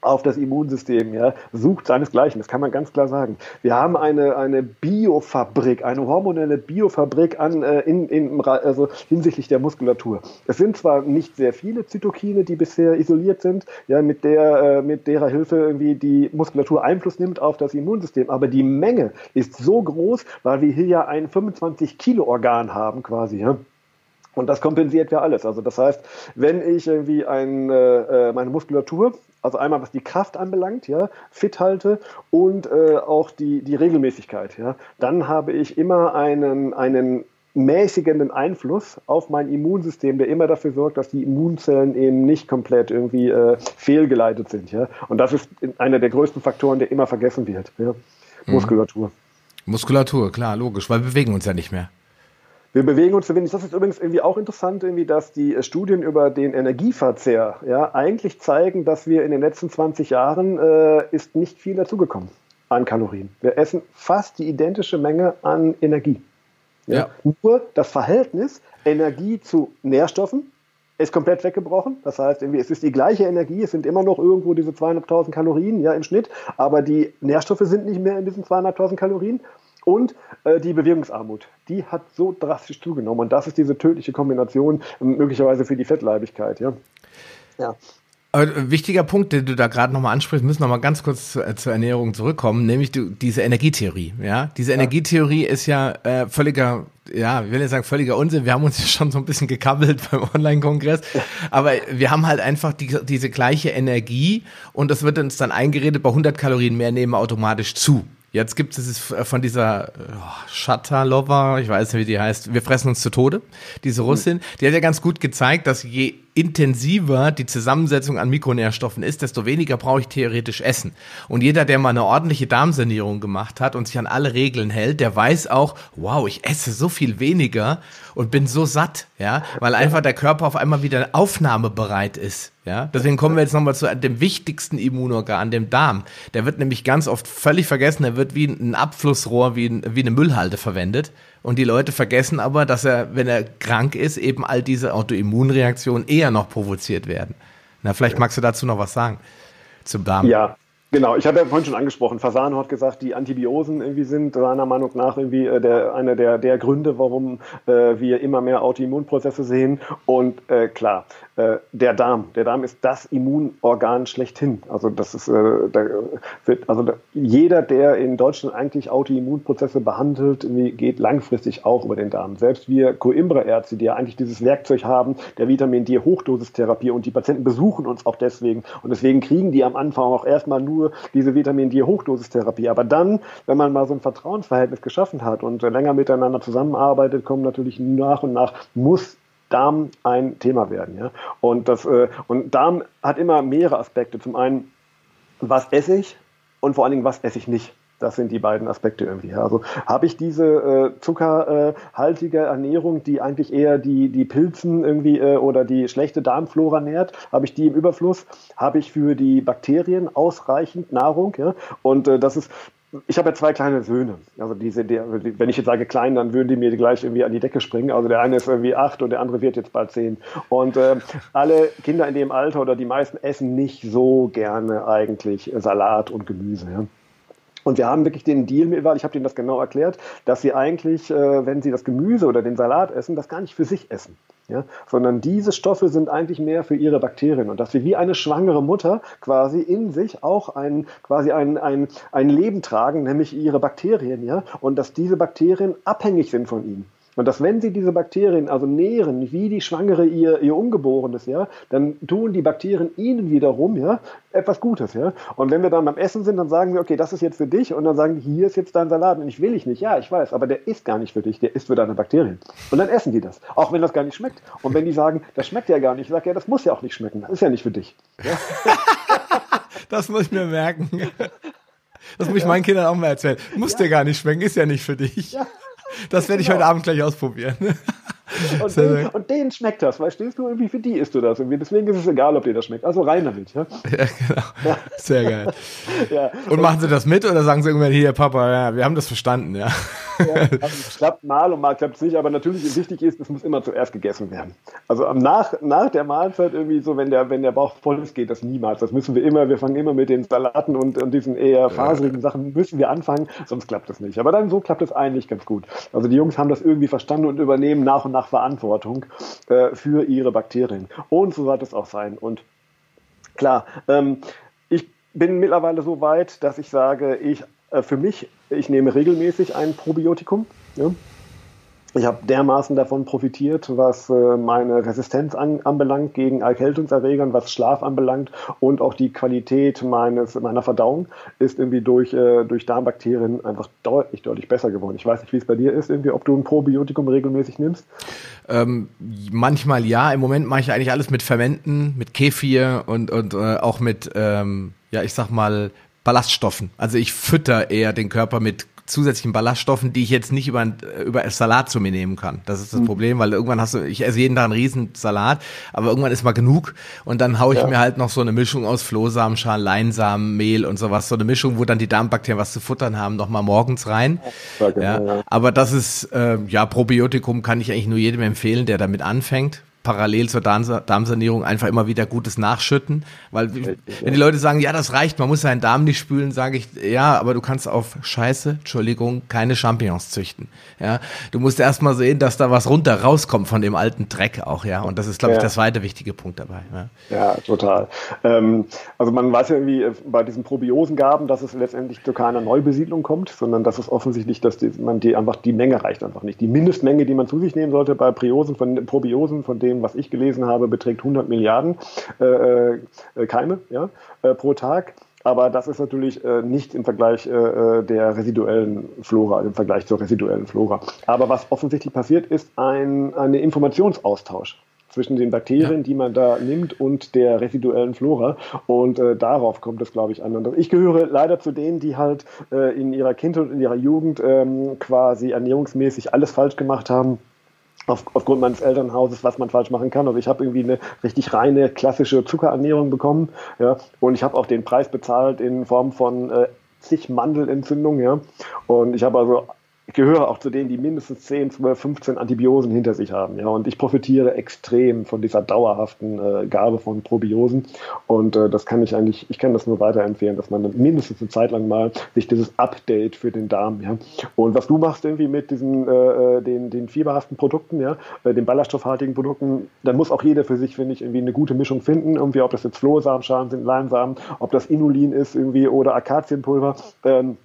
auf das Immunsystem, ja, sucht seinesgleichen. Das kann man ganz klar sagen. Wir haben eine, eine Biofabrik, eine hormonelle Biofabrik an, äh, in, in, also hinsichtlich der Muskulatur. Es sind zwar nicht sehr viele Zytokine, die bisher isoliert sind, ja, mit der, äh, mit derer Hilfe irgendwie die Muskulatur Einfluss nimmt auf das Immunsystem, aber die Menge ist so groß, weil wir hier ja ein 25 Kilo Organ haben quasi, ja. Und das kompensiert ja alles. Also das heißt, wenn ich irgendwie ein, äh, äh, meine Muskulatur, also einmal was die Kraft anbelangt, ja, fit halte und äh, auch die, die Regelmäßigkeit, ja, dann habe ich immer einen, einen mäßigenden Einfluss auf mein Immunsystem, der immer dafür sorgt, dass die Immunzellen eben nicht komplett irgendwie äh, fehlgeleitet sind. Ja? Und das ist einer der größten Faktoren, der immer vergessen wird. Ja? Mhm. Muskulatur. Muskulatur, klar, logisch, weil wir bewegen uns ja nicht mehr. Wir bewegen uns zu wenig. Das ist übrigens irgendwie auch interessant, irgendwie, dass die äh, Studien über den Energieverzehr ja, eigentlich zeigen, dass wir in den letzten 20 Jahren äh, ist nicht viel dazugekommen an Kalorien. Wir essen fast die identische Menge an Energie. Ja? ja. Nur das Verhältnis Energie zu Nährstoffen ist komplett weggebrochen. Das heißt, irgendwie, es ist die gleiche Energie, es sind immer noch irgendwo diese 200.000 Kalorien ja, im Schnitt, aber die Nährstoffe sind nicht mehr in diesen 200.000 Kalorien und äh, die Bewegungsarmut, die hat so drastisch zugenommen. Und das ist diese tödliche Kombination ähm, möglicherweise für die Fettleibigkeit. Ja. ja. Aber wichtiger Punkt, den du da gerade nochmal ansprichst, müssen nochmal ganz kurz zu, äh, zur Ernährung zurückkommen, nämlich du, diese Energietheorie. Ja, diese ja. Energietheorie ist ja äh, völliger, ja, ich will nicht sagen völliger Unsinn. Wir haben uns ja schon so ein bisschen gekabbelt beim Online-Kongress, aber wir haben halt einfach die, diese gleiche Energie und das wird uns dann eingeredet, bei 100 Kalorien mehr nehmen wir automatisch zu. Jetzt gibt es äh, von dieser oh, Shatalova, ich weiß nicht, wie die heißt, wir fressen uns zu Tode, diese Russin, die hat ja ganz gut gezeigt, dass je intensiver die Zusammensetzung an Mikronährstoffen ist, desto weniger brauche ich theoretisch essen. Und jeder, der mal eine ordentliche Darmsanierung gemacht hat und sich an alle Regeln hält, der weiß auch, wow, ich esse so viel weniger und bin so satt, ja, weil einfach der Körper auf einmal wieder aufnahmebereit ist. Ja, deswegen kommen wir jetzt nochmal zu dem wichtigsten Immunorgan, dem Darm. Der wird nämlich ganz oft völlig vergessen. Der wird wie ein Abflussrohr, wie, wie eine Müllhalde verwendet. Und die Leute vergessen aber, dass er, wenn er krank ist, eben all diese Autoimmunreaktionen eher noch provoziert werden. Na, vielleicht magst du dazu noch was sagen zum Darm. Ja, Genau, ich habe ja vorhin schon angesprochen, Fasano hat gesagt, die Antibiosen irgendwie sind seiner Meinung nach irgendwie äh, der, einer der, der Gründe, warum äh, wir immer mehr Autoimmunprozesse sehen. Und äh, klar, äh, der Darm, der Darm ist das Immunorgan schlechthin. Also das ist, äh, da wird, also da, jeder, der in Deutschland eigentlich Autoimmunprozesse behandelt, geht langfristig auch über den Darm. Selbst wir Coimbra-Ärzte, die ja eigentlich dieses Werkzeug haben, der Vitamin D-Hochdosistherapie und die Patienten besuchen uns auch deswegen. Und deswegen kriegen die am Anfang auch erstmal nur nur diese Vitamin D-Hochdosistherapie. Aber dann, wenn man mal so ein Vertrauensverhältnis geschaffen hat und länger miteinander zusammenarbeitet, kommen natürlich nach und nach, muss Darm ein Thema werden. Ja? Und, das, äh, und Darm hat immer mehrere Aspekte. Zum einen, was esse ich und vor allen Dingen, was esse ich nicht. Das sind die beiden Aspekte irgendwie. Also habe ich diese äh, zuckerhaltige Ernährung, die eigentlich eher die, die Pilzen irgendwie äh, oder die schlechte Darmflora nährt, habe ich die im Überfluss? Habe ich für die Bakterien ausreichend Nahrung? Ja? Und äh, das ist ich habe ja zwei kleine Söhne. Also diese, der, wenn ich jetzt sage klein, dann würden die mir gleich irgendwie an die Decke springen. Also der eine ist irgendwie acht und der andere wird jetzt bald zehn. Und äh, alle Kinder in dem Alter oder die meisten essen nicht so gerne eigentlich Salat und Gemüse. Ja? Und wir haben wirklich den Deal mit, weil ich habe Ihnen das genau erklärt, dass Sie eigentlich, äh, wenn Sie das Gemüse oder den Salat essen, das gar nicht für sich essen. Ja? Sondern diese Stoffe sind eigentlich mehr für ihre Bakterien. Und dass wir wie eine schwangere Mutter quasi in sich auch ein, quasi ein, ein, ein Leben tragen, nämlich ihre Bakterien, ja, und dass diese Bakterien abhängig sind von ihnen. Und dass wenn sie diese Bakterien also nähren, wie die Schwangere ihr, ihr Ungeborenes, ja, dann tun die Bakterien ihnen wiederum, ja, etwas Gutes, ja. Und wenn wir dann beim Essen sind, dann sagen wir, okay, das ist jetzt für dich und dann sagen die, hier ist jetzt dein Salat und ich will ich nicht. Ja, ich weiß, aber der ist gar nicht für dich, der ist für deine Bakterien. Und dann essen die das, auch wenn das gar nicht schmeckt. Und wenn die sagen, das schmeckt ja gar nicht, ich sage, ja, das muss ja auch nicht schmecken, das ist ja nicht für dich. Ja? das muss ich mir merken. Das muss ich meinen Kindern auch mal erzählen. Muss ja. dir gar nicht schmecken, ist ja nicht für dich. Ja. Das werde ich genau. heute Abend gleich ausprobieren. Und, den, und denen schmeckt das, weißt du, irgendwie für die isst du das. Und deswegen ist es egal, ob dir das schmeckt. Also rein damit. Ja, ja genau. Ja. Sehr geil. ja. Und machen sie das mit oder sagen sie irgendwann, hier, Papa, ja, wir haben das verstanden, ja. also klappt mal und mal klappt es nicht, aber natürlich wichtig ist, es muss immer zuerst gegessen werden. Also nach, nach der Mahlzeit irgendwie so, wenn der, wenn der Bauch voll ist, geht das niemals. Das müssen wir immer, wir fangen immer mit den Salaten und, und diesen eher faserigen Sachen, müssen wir anfangen, sonst klappt es nicht. Aber dann so klappt es eigentlich ganz gut. Also die Jungs haben das irgendwie verstanden und übernehmen nach und nach Verantwortung äh, für ihre Bakterien. Und so sollte es auch sein. Und klar, ähm, ich bin mittlerweile so weit, dass ich sage, ich äh, für mich, ich nehme regelmäßig ein Probiotikum. Ja? Ich habe dermaßen davon profitiert, was äh, meine Resistenz an, anbelangt gegen Erkältungserregern, was Schlaf anbelangt und auch die Qualität meines, meiner Verdauung ist irgendwie durch, äh, durch Darmbakterien einfach deutlich, deutlich besser geworden. Ich weiß nicht, wie es bei dir ist, irgendwie, ob du ein Probiotikum regelmäßig nimmst. Ähm, manchmal ja. Im Moment mache ich eigentlich alles mit Fermenten, mit Kefir und, und äh, auch mit, ähm, ja, ich sag mal, Ballaststoffen. Also ich fütter eher den Körper mit zusätzlichen Ballaststoffen, die ich jetzt nicht über, über Salat zu mir nehmen kann. Das ist das mhm. Problem, weil irgendwann hast du, ich esse jeden Tag einen riesen Salat, aber irgendwann ist mal genug und dann haue ich ja. mir halt noch so eine Mischung aus Flohsamenschalen, Leinsamen, Mehl und sowas, so eine Mischung, wo dann die Darmbakterien was zu futtern haben, nochmal morgens rein. Ja, genau, ja. Aber das ist, äh, ja, Probiotikum kann ich eigentlich nur jedem empfehlen, der damit anfängt, parallel zur Darmsanierung einfach immer wieder gutes Nachschütten, weil wenn die Leute sagen, ja, das reicht, man muss seinen Darm nicht spülen, sage ich, ja, aber du kannst auf Scheiße, Entschuldigung, keine Champignons züchten. Ja, du musst erstmal sehen, dass da was runter rauskommt von dem alten Dreck auch, ja, und das ist, glaube ich, der zweite wichtige Punkt dabei. Ja, ja total. Ähm, also man weiß ja irgendwie äh, bei diesen Probiosengaben, dass es letztendlich zu keiner Neubesiedlung kommt, sondern dass es offensichtlich, dass die, man die einfach die Menge reicht einfach nicht. Die Mindestmenge, die man zu sich nehmen sollte bei Priosen von Probiosen, von denen dem, was ich gelesen habe, beträgt 100 Milliarden äh, äh, Keime ja, äh, pro Tag. Aber das ist natürlich äh, nicht im Vergleich äh, äh, der residuellen Flora, im Vergleich zur residuellen Flora. Aber was offensichtlich passiert, ist ein ein Informationsaustausch zwischen den Bakterien, ja. die man da nimmt, und der residuellen Flora. Und äh, darauf kommt es, glaube ich, an. Und ich gehöre leider zu denen, die halt in ihrer Kindheit und in ihrer Jugend ähm, quasi ernährungsmäßig alles falsch gemacht haben auf, aufgrund meines Elternhauses, was man falsch machen kann. Also ich habe irgendwie eine richtig reine klassische Zuckerernährung bekommen, ja, und ich habe auch den Preis bezahlt in Form von äh, zig Mandelentzündungen, ja, und ich habe also gehöre auch zu denen, die mindestens 10, 12, 15 Antibiosen hinter sich haben. Ja, und ich profitiere extrem von dieser dauerhaften äh, Gabe von Probiosen. Und äh, das kann ich eigentlich, ich kann das nur weiterempfehlen, dass man mindestens eine Zeit lang mal sich dieses Update für den Darm, ja. Und was du machst irgendwie mit diesen, äh, äh den, den fieberhaften Produkten, ja, äh, den ballaststoffhaltigen Produkten, dann muss auch jeder für sich, finde ich, irgendwie eine gute Mischung finden. Irgendwie, ob das jetzt Flohsamenschalen sind, Leinsamen, ob das Inulin ist irgendwie oder Akazienpulver. Ähm,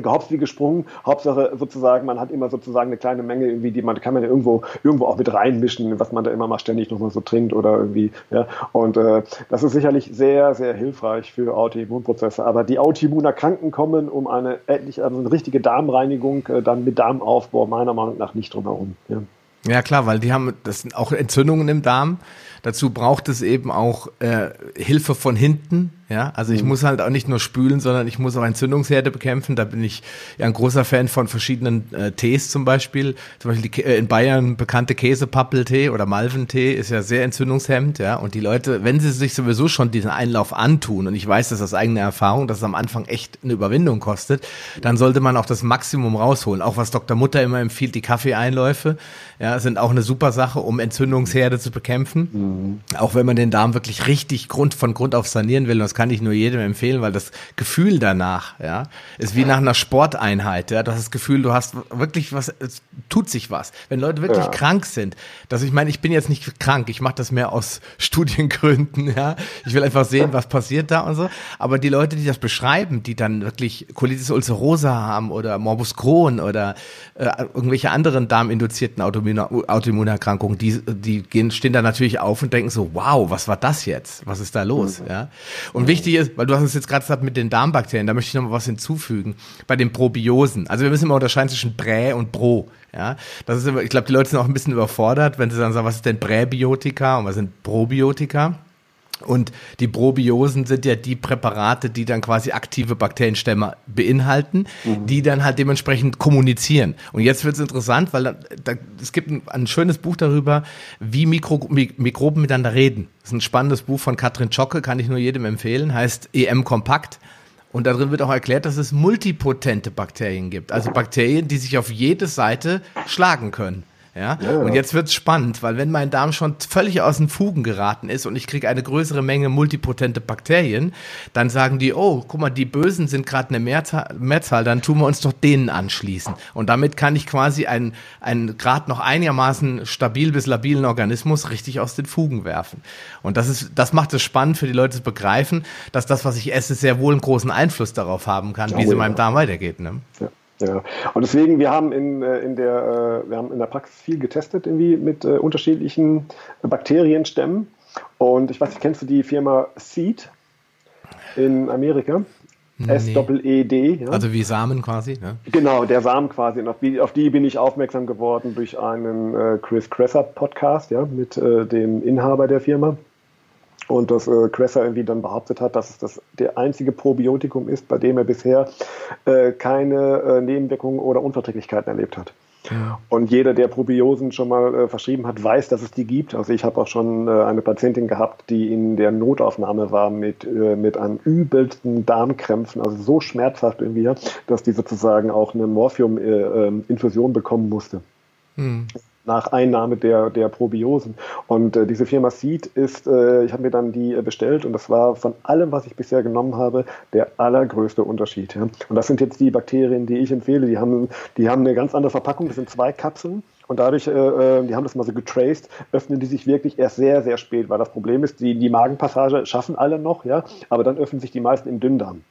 gehopst wie gesprungen. Hauptsache sozusagen, man hat immer sozusagen eine kleine Menge irgendwie, die man kann man ja irgendwo irgendwo auch mit reinmischen, was man da immer mal ständig nochmal so trinkt oder irgendwie, ja. Und äh, das ist sicherlich sehr, sehr hilfreich für Autoimmunprozesse. Aber die Autoimmunerkrankten kommen um eine endlich also eine richtige Darmreinigung äh, dann mit Darmaufbau meiner Meinung nach nicht drum herum. Ja. Ja klar, weil die haben das sind auch Entzündungen im Darm. Dazu braucht es eben auch äh, Hilfe von hinten, ja, also ich mhm. muss halt auch nicht nur spülen, sondern ich muss auch Entzündungsherde bekämpfen. Da bin ich ja ein großer Fan von verschiedenen äh, Tees zum Beispiel. Zum Beispiel die, äh, in Bayern bekannte Käsepappeltee oder Malventee ist ja sehr entzündungshemmend, ja. Und die Leute, wenn sie sich sowieso schon diesen Einlauf antun, und ich weiß das aus eigener Erfahrung, dass es am Anfang echt eine Überwindung kostet, dann sollte man auch das Maximum rausholen. Auch was Dr. Mutter immer empfiehlt, die Kaffeeeinläufe, ja, sind auch eine super Sache, um Entzündungsherde zu bekämpfen. Mhm. Auch wenn man den Darm wirklich richtig Grund von Grund auf sanieren will. Das kann ich nur jedem empfehlen, weil das Gefühl danach, ja, ist wie nach einer Sporteinheit, ja. Du hast das Gefühl, du hast wirklich was, es tut sich was. Wenn Leute wirklich ja. krank sind, dass ich meine, ich bin jetzt nicht krank, ich mache das mehr aus Studiengründen, ja. Ich will einfach sehen, was passiert da und so. Aber die Leute, die das beschreiben, die dann wirklich Colitis ulcerosa haben oder Morbus Crohn oder äh, irgendwelche anderen darminduzierten Autoimmunerkrankungen, die, die gehen, stehen da natürlich auf und denken so, wow, was war das jetzt? Was ist da los? Mhm. Ja. Und und wichtig ist, weil du hast es jetzt gerade gesagt mit den Darmbakterien, da möchte ich noch mal was hinzufügen. Bei den Probiosen. Also wir müssen immer unterscheiden zwischen Prä und Pro. Ja, das ist, ich glaube, die Leute sind auch ein bisschen überfordert, wenn sie dann sagen, was ist denn Präbiotika und was sind Probiotika? Und die Probiosen sind ja die Präparate, die dann quasi aktive Bakterienstämme beinhalten, mhm. die dann halt dementsprechend kommunizieren. Und jetzt wird es interessant, weil da, da, es gibt ein, ein, schönes Buch darüber, wie Mikro, Mikroben miteinander reden. Das ist ein spannendes Buch von Katrin Schocke, kann ich nur jedem empfehlen, heißt EM Kompakt. Und darin wird auch erklärt, dass es multipotente Bakterien gibt. Also Bakterien, die sich auf jede Seite schlagen können. Ja? ja, Und jetzt wird's spannend, weil wenn mein Darm schon völlig aus den Fugen geraten ist und ich kriege eine größere Menge multipotente Bakterien, dann sagen die, oh, guck mal, die Bösen sind gerade eine Mehrzahl, Mehrzahl, dann tun wir uns doch denen anschließen. Und damit kann ich quasi einen, einen gerade noch einigermaßen stabil bis labilen Organismus richtig aus den Fugen werfen. Und das ist, das macht es spannend für die Leute zu begreifen, dass das, was ich esse, sehr wohl einen großen Einfluss darauf haben kann, wie es in meinem Darm weitergeht. Ne? Ja. Ja, und deswegen, wir haben in, äh, in, der, äh, wir haben in der Praxis viel getestet irgendwie mit äh, unterschiedlichen Bakterienstämmen. Und ich weiß nicht, kennst du die Firma Seed in Amerika? Nee. S-E-E-D. Ja? Also wie Samen quasi, ne? Genau, der Samen quasi. Und auf die, auf die bin ich aufmerksam geworden durch einen äh, Chris Kresser Podcast, ja, mit äh, dem Inhaber der Firma. Und dass äh, Cresser irgendwie dann behauptet hat, dass es das der einzige Probiotikum ist, bei dem er bisher äh, keine äh, Nebenwirkungen oder Unverträglichkeiten erlebt hat. Ja. Und jeder, der Probiosen schon mal äh, verschrieben hat, weiß, dass es die gibt. Also ich habe auch schon äh, eine Patientin gehabt, die in der Notaufnahme war mit, äh, mit einem übelsten Darmkrämpfen, also so schmerzhaft irgendwie, dass die sozusagen auch eine Morphium-Infusion äh, ähm, bekommen musste. Hm nach Einnahme der, der Probiosen. Und äh, diese Firma Seed ist, äh, ich habe mir dann die äh, bestellt und das war von allem, was ich bisher genommen habe, der allergrößte Unterschied. Ja. Und das sind jetzt die Bakterien, die ich empfehle. Die haben, die haben eine ganz andere Verpackung. Das sind zwei Kapseln. Und dadurch, äh, äh, die haben das mal so getraced, öffnen die sich wirklich erst sehr, sehr spät, weil das Problem ist, die, die Magenpassage schaffen alle noch, ja, aber dann öffnen sich die meisten im Dünndarm.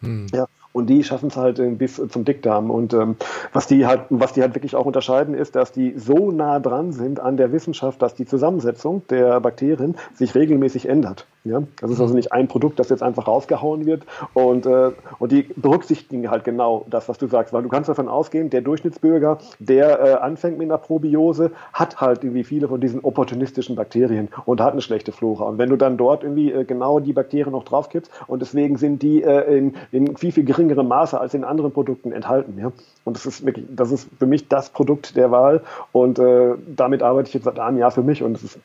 Hm. Ja, und die schaffen es halt bis zum Dickdarm. Und ähm, was die halt, was die halt wirklich auch unterscheiden, ist, dass die so nah dran sind an der Wissenschaft, dass die Zusammensetzung der Bakterien sich regelmäßig ändert. Ja? Das ist also nicht ein Produkt, das jetzt einfach rausgehauen wird. Und, äh, und die berücksichtigen halt genau das, was du sagst. Weil du kannst davon ausgehen, der Durchschnittsbürger, der äh, anfängt mit einer Probiose, hat halt irgendwie viele von diesen opportunistischen Bakterien und hat eine schlechte Flora. Und wenn du dann dort irgendwie äh, genau die Bakterien noch draufkippst und deswegen sind die äh, in, in viel, viel geringerem Maße als in anderen Produkten enthalten. Ja? Und das ist wirklich, das ist für mich das Produkt der Wahl. Und äh, damit arbeite ich jetzt seit einem Jahr für mich und es ist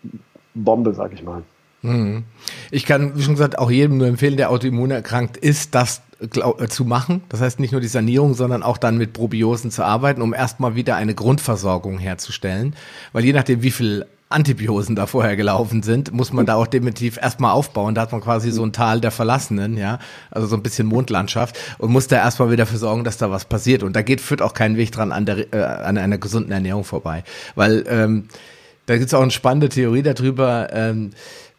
Bombe, sag ich mal. Mhm. Ich kann, wie schon gesagt, auch jedem nur empfehlen, der autoimmun erkrankt ist, das äh, zu machen. Das heißt nicht nur die Sanierung, sondern auch dann mit Probiosen zu arbeiten, um erstmal wieder eine Grundversorgung herzustellen. Weil je nachdem, wie viel Antibiosen da vorher gelaufen sind, muss man da auch definitiv erstmal aufbauen. Da hat man quasi so ein Tal der Verlassenen, ja, also so ein bisschen Mondlandschaft und muss da erstmal wieder für sorgen, dass da was passiert. Und da geht, führt auch kein Weg dran an, der, äh, an einer gesunden Ernährung vorbei. Weil ähm, da gibt's auch eine spannende Theorie darüber, ähm,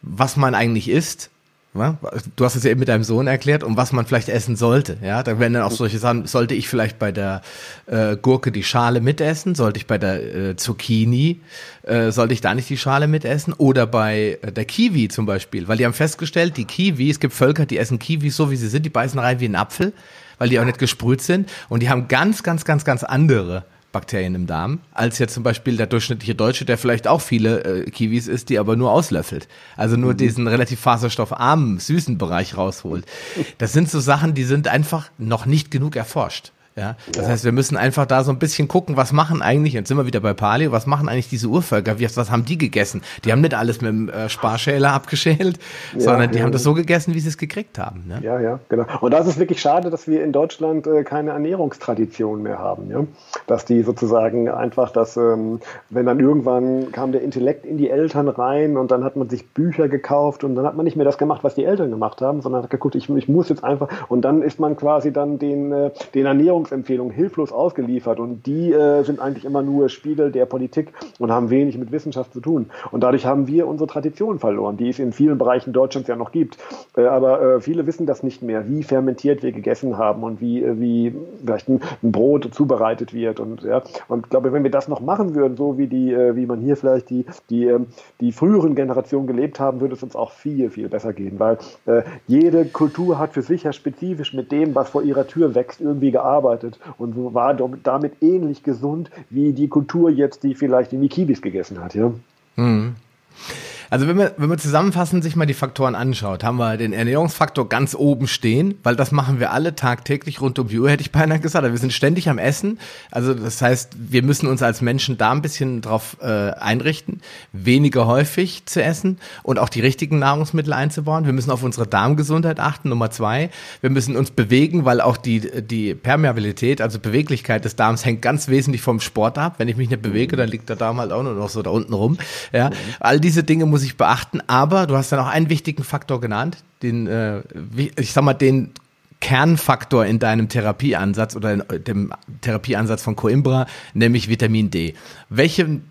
was man eigentlich isst Du hast es ja eben mit deinem Sohn erklärt, um was man vielleicht essen sollte. Ja, da werden dann auch solche Sachen, sollte ich vielleicht bei der äh, Gurke die Schale mitessen? Sollte ich bei der äh, Zucchini, äh, sollte ich da nicht die Schale mitessen? Oder bei äh, der Kiwi zum Beispiel, weil die haben festgestellt, die Kiwi, es gibt Völker, die essen Kiwis so wie sie sind, die beißen rein wie ein Apfel, weil die auch nicht gesprüht sind und die haben ganz, ganz, ganz, ganz andere Bakterien im Darm, als jetzt zum Beispiel der durchschnittliche Deutsche, der vielleicht auch viele äh, Kiwis isst, die aber nur auslöffelt. Also nur mhm. diesen relativ faserstoffarmen, süßen Bereich rausholt. Das sind so Sachen, die sind einfach noch nicht genug erforscht. Ja, das heißt, wir müssen einfach da so ein bisschen gucken, was machen eigentlich, jetzt sind wir wieder bei Paleo, was machen eigentlich diese Urvölker, was, was haben die gegessen? Die haben nicht alles mit dem äh, Sparschäler abgeschält, ja, sondern die ja. haben das so gegessen, wie sie es gekriegt haben. Ne? Ja, ja, genau. Und das ist wirklich schade, dass wir in Deutschland äh, keine Ernährungstradition mehr haben. Ja? Dass die sozusagen einfach, dass, ähm, wenn dann irgendwann kam der Intellekt in die Eltern rein und dann hat man sich Bücher gekauft und dann hat man nicht mehr das gemacht, was die Eltern gemacht haben, sondern hat geguckt, ich, ich muss jetzt einfach, und dann ist man quasi dann den, äh, den Ernährungs Ernährungsempfehlungen hilflos ausgeliefert und die äh, sind eigentlich immer nur Spiegel der Politik und haben wenig mit Wissenschaft zu tun. Und dadurch haben wir unsere Tradition verloren, die es in vielen Bereichen Deutschlands ja noch gibt. Äh, aber äh, viele wissen das nicht mehr, wie fermentiert wir gegessen haben und wie, äh, wie vielleicht ein, ein, Brot zubereitet wird. Und ja, und ich glaube, wenn wir das noch machen würden, so wie die, äh, wie man hier vielleicht die, die, ähm, die früheren Generationen gelebt haben, würde es uns auch viel, viel besser gehen, weil äh, jede Kultur hat für sich ja spezifisch mit dem, was vor ihrer Tür wächst, irgendwie gearbeitet verarbeitet und war damit ähnlich gesund wie die Kultur jetzt, die vielleicht die Kibis gegessen hat. Ja? Mhm. Also wenn man, wenn man zusammenfassend sich mal die Faktoren anschaut, haben wir den Ernährungsfaktor ganz oben stehen, weil das machen wir alle tagtäglich rund um die Uhr, hätte ich beinahe gesagt. Wir sind ständig am Essen. Also das heißt, wir müssen uns als Menschen da ein bisschen drauf äh, einrichten, weniger häufig zu essen und auch die richtigen Nahrungsmittel einzubauen. Wir müssen auf unsere Darmgesundheit achten. Nummer zwei, wir müssen uns bewegen, weil auch die, die Permeabilität, also Beweglichkeit des Darms hängt ganz wesentlich vom Sport ab. Wenn ich mich nicht bewege, dann liegt der Darm halt auch nur noch so da unten rum. Ja, all diese Dinge muss muss ich beachten. Aber du hast ja noch einen wichtigen Faktor genannt, den, äh, ich sag mal, den Kernfaktor in deinem Therapieansatz oder in dem Therapieansatz von Coimbra, nämlich Vitamin D. Welchen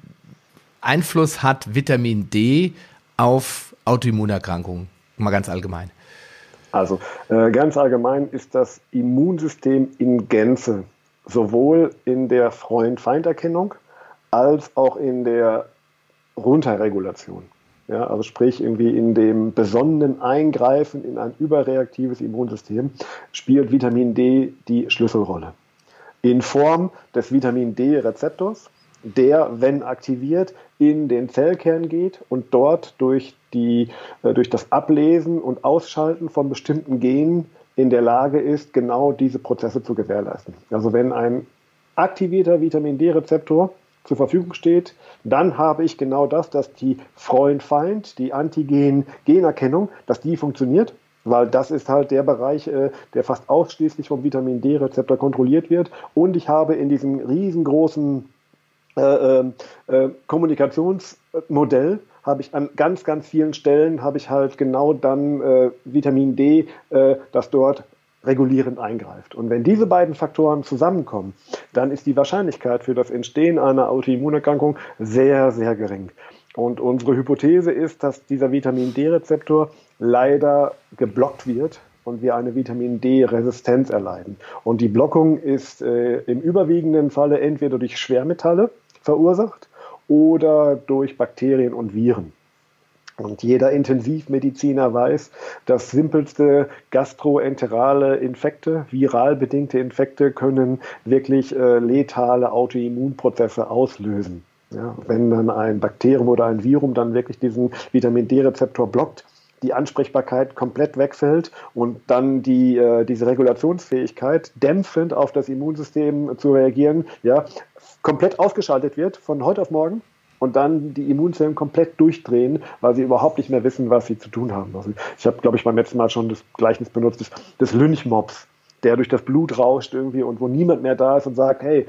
Einfluss hat Vitamin D auf Autoimmunerkrankungen? Mal ganz allgemein. Also äh, ganz allgemein ist das Immunsystem in Gänze sowohl in der Freund-Feind-Erkennung als auch in der Runterregulation. Ja, also sprich irgendwie in dem besonnenen Eingreifen in ein überreaktives Immunsystem spielt Vitamin D die Schlüsselrolle. In Form des Vitamin D-Rezeptors, der, wenn aktiviert, in den Zellkern geht und dort durch, die, äh, durch das Ablesen und Ausschalten von bestimmten Genen in der Lage ist, genau diese Prozesse zu gewährleisten. Also wenn ein aktivierter Vitamin D-Rezeptor zur Verfügung steht, dann habe ich genau das, dass die Freund-Feind, die Antigen-Generkennung, dass die funktioniert, weil das ist halt der Bereich, äh, der fast ausschließlich vom Vitamin D-Rezeptor kontrolliert wird. Und ich habe in diesem riesengroßen äh, äh, äh, Kommunikationsmodell habe ich an ganz, ganz vielen Stellen habe ich halt genau dann äh, Vitamin D, äh, das dort regulierend eingreift. Und wenn diese beiden Faktoren zusammenkommen, dann ist die Wahrscheinlichkeit für das Entstehen einer Autoimmunerkrankung sehr, sehr gering. Und unsere Hypothese ist, dass dieser Vitamin D-Rezeptor leider geblockt wird und wir eine Vitamin D-Resistenz erleiden. Und die Blockung ist äh, im überwiegenden Falle entweder durch Schwermetalle verursacht oder durch Bakterien und Viren. Und jeder Intensivmediziner weiß, dass simpelste gastroenterale Infekte, viral bedingte Infekte, können wirklich äh, letale Autoimmunprozesse auslösen. Ja, wenn dann ein Bakterium oder ein Virum dann wirklich diesen Vitamin D-Rezeptor blockt, die Ansprechbarkeit komplett wegfällt und dann die, äh, diese Regulationsfähigkeit, dämpfend auf das Immunsystem zu reagieren, ja, komplett ausgeschaltet wird von heute auf morgen und dann die Immunzellen komplett durchdrehen, weil sie überhaupt nicht mehr wissen, was sie zu tun haben. Also ich habe, glaube ich, beim letzten Mal schon das Gleichnis benutzt, des, des Lynchmobs der durch das Blut rauscht irgendwie und wo niemand mehr da ist und sagt, hey,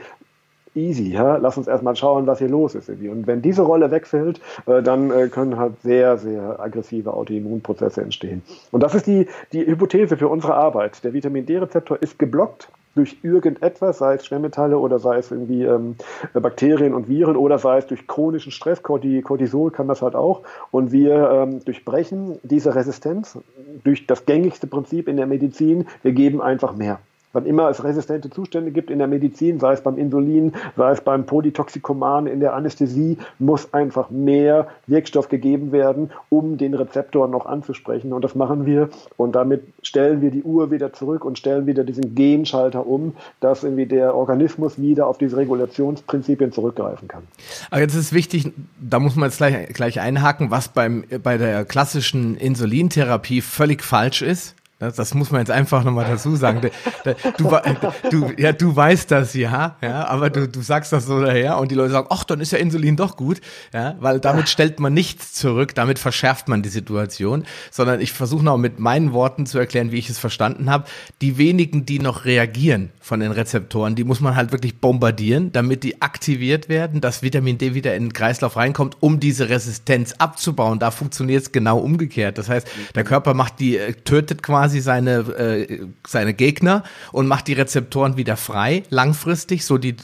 easy, ja? lass uns erstmal schauen, was hier los ist. Irgendwie. Und wenn diese Rolle wegfällt, äh, dann äh, können halt sehr, sehr aggressive Autoimmunprozesse entstehen. Und das ist die, die Hypothese für unsere Arbeit. Der Vitamin D-Rezeptor ist geblockt durch irgendetwas, sei es Schwermetalle oder sei es irgendwie ähm, Bakterien und Viren oder sei es durch chronischen Stress, Cortisol kann das halt auch. Und wir ähm, durchbrechen diese Resistenz durch das gängigste Prinzip in der Medizin, wir geben einfach mehr. Wann immer es resistente Zustände gibt in der Medizin, sei es beim Insulin, sei es beim Polytoxikoman in der Anästhesie, muss einfach mehr Wirkstoff gegeben werden, um den Rezeptor noch anzusprechen. Und das machen wir. Und damit stellen wir die Uhr wieder zurück und stellen wieder diesen Genschalter um, dass irgendwie der Organismus wieder auf diese Regulationsprinzipien zurückgreifen kann. Aber jetzt ist wichtig, da muss man jetzt gleich, gleich einhaken, was beim, bei der klassischen Insulintherapie völlig falsch ist das, das muss man jetzt einfach nochmal dazu sagen. Du, du, ja, du weißt das ja, ja, aber du, du sagst das so daher und die Leute sagen, ach, dann ist ja Insulin doch gut, ja, weil damit stellt man nichts zurück, damit verschärft man die Situation, sondern ich versuche noch mit meinen Worten zu erklären, wie ich es verstanden habe. Die wenigen, die noch reagieren von den Rezeptoren, die muss man halt wirklich bombardieren, damit die aktiviert werden, dass Vitamin D wieder in den Kreislauf reinkommt, um diese Resistenz abzubauen. Da funktioniert es genau umgekehrt. Das heißt, der Körper macht die, äh, tötet quasi quasi seine, äh, seine Gegner und macht die Rezeptoren wieder frei, langfristig, so die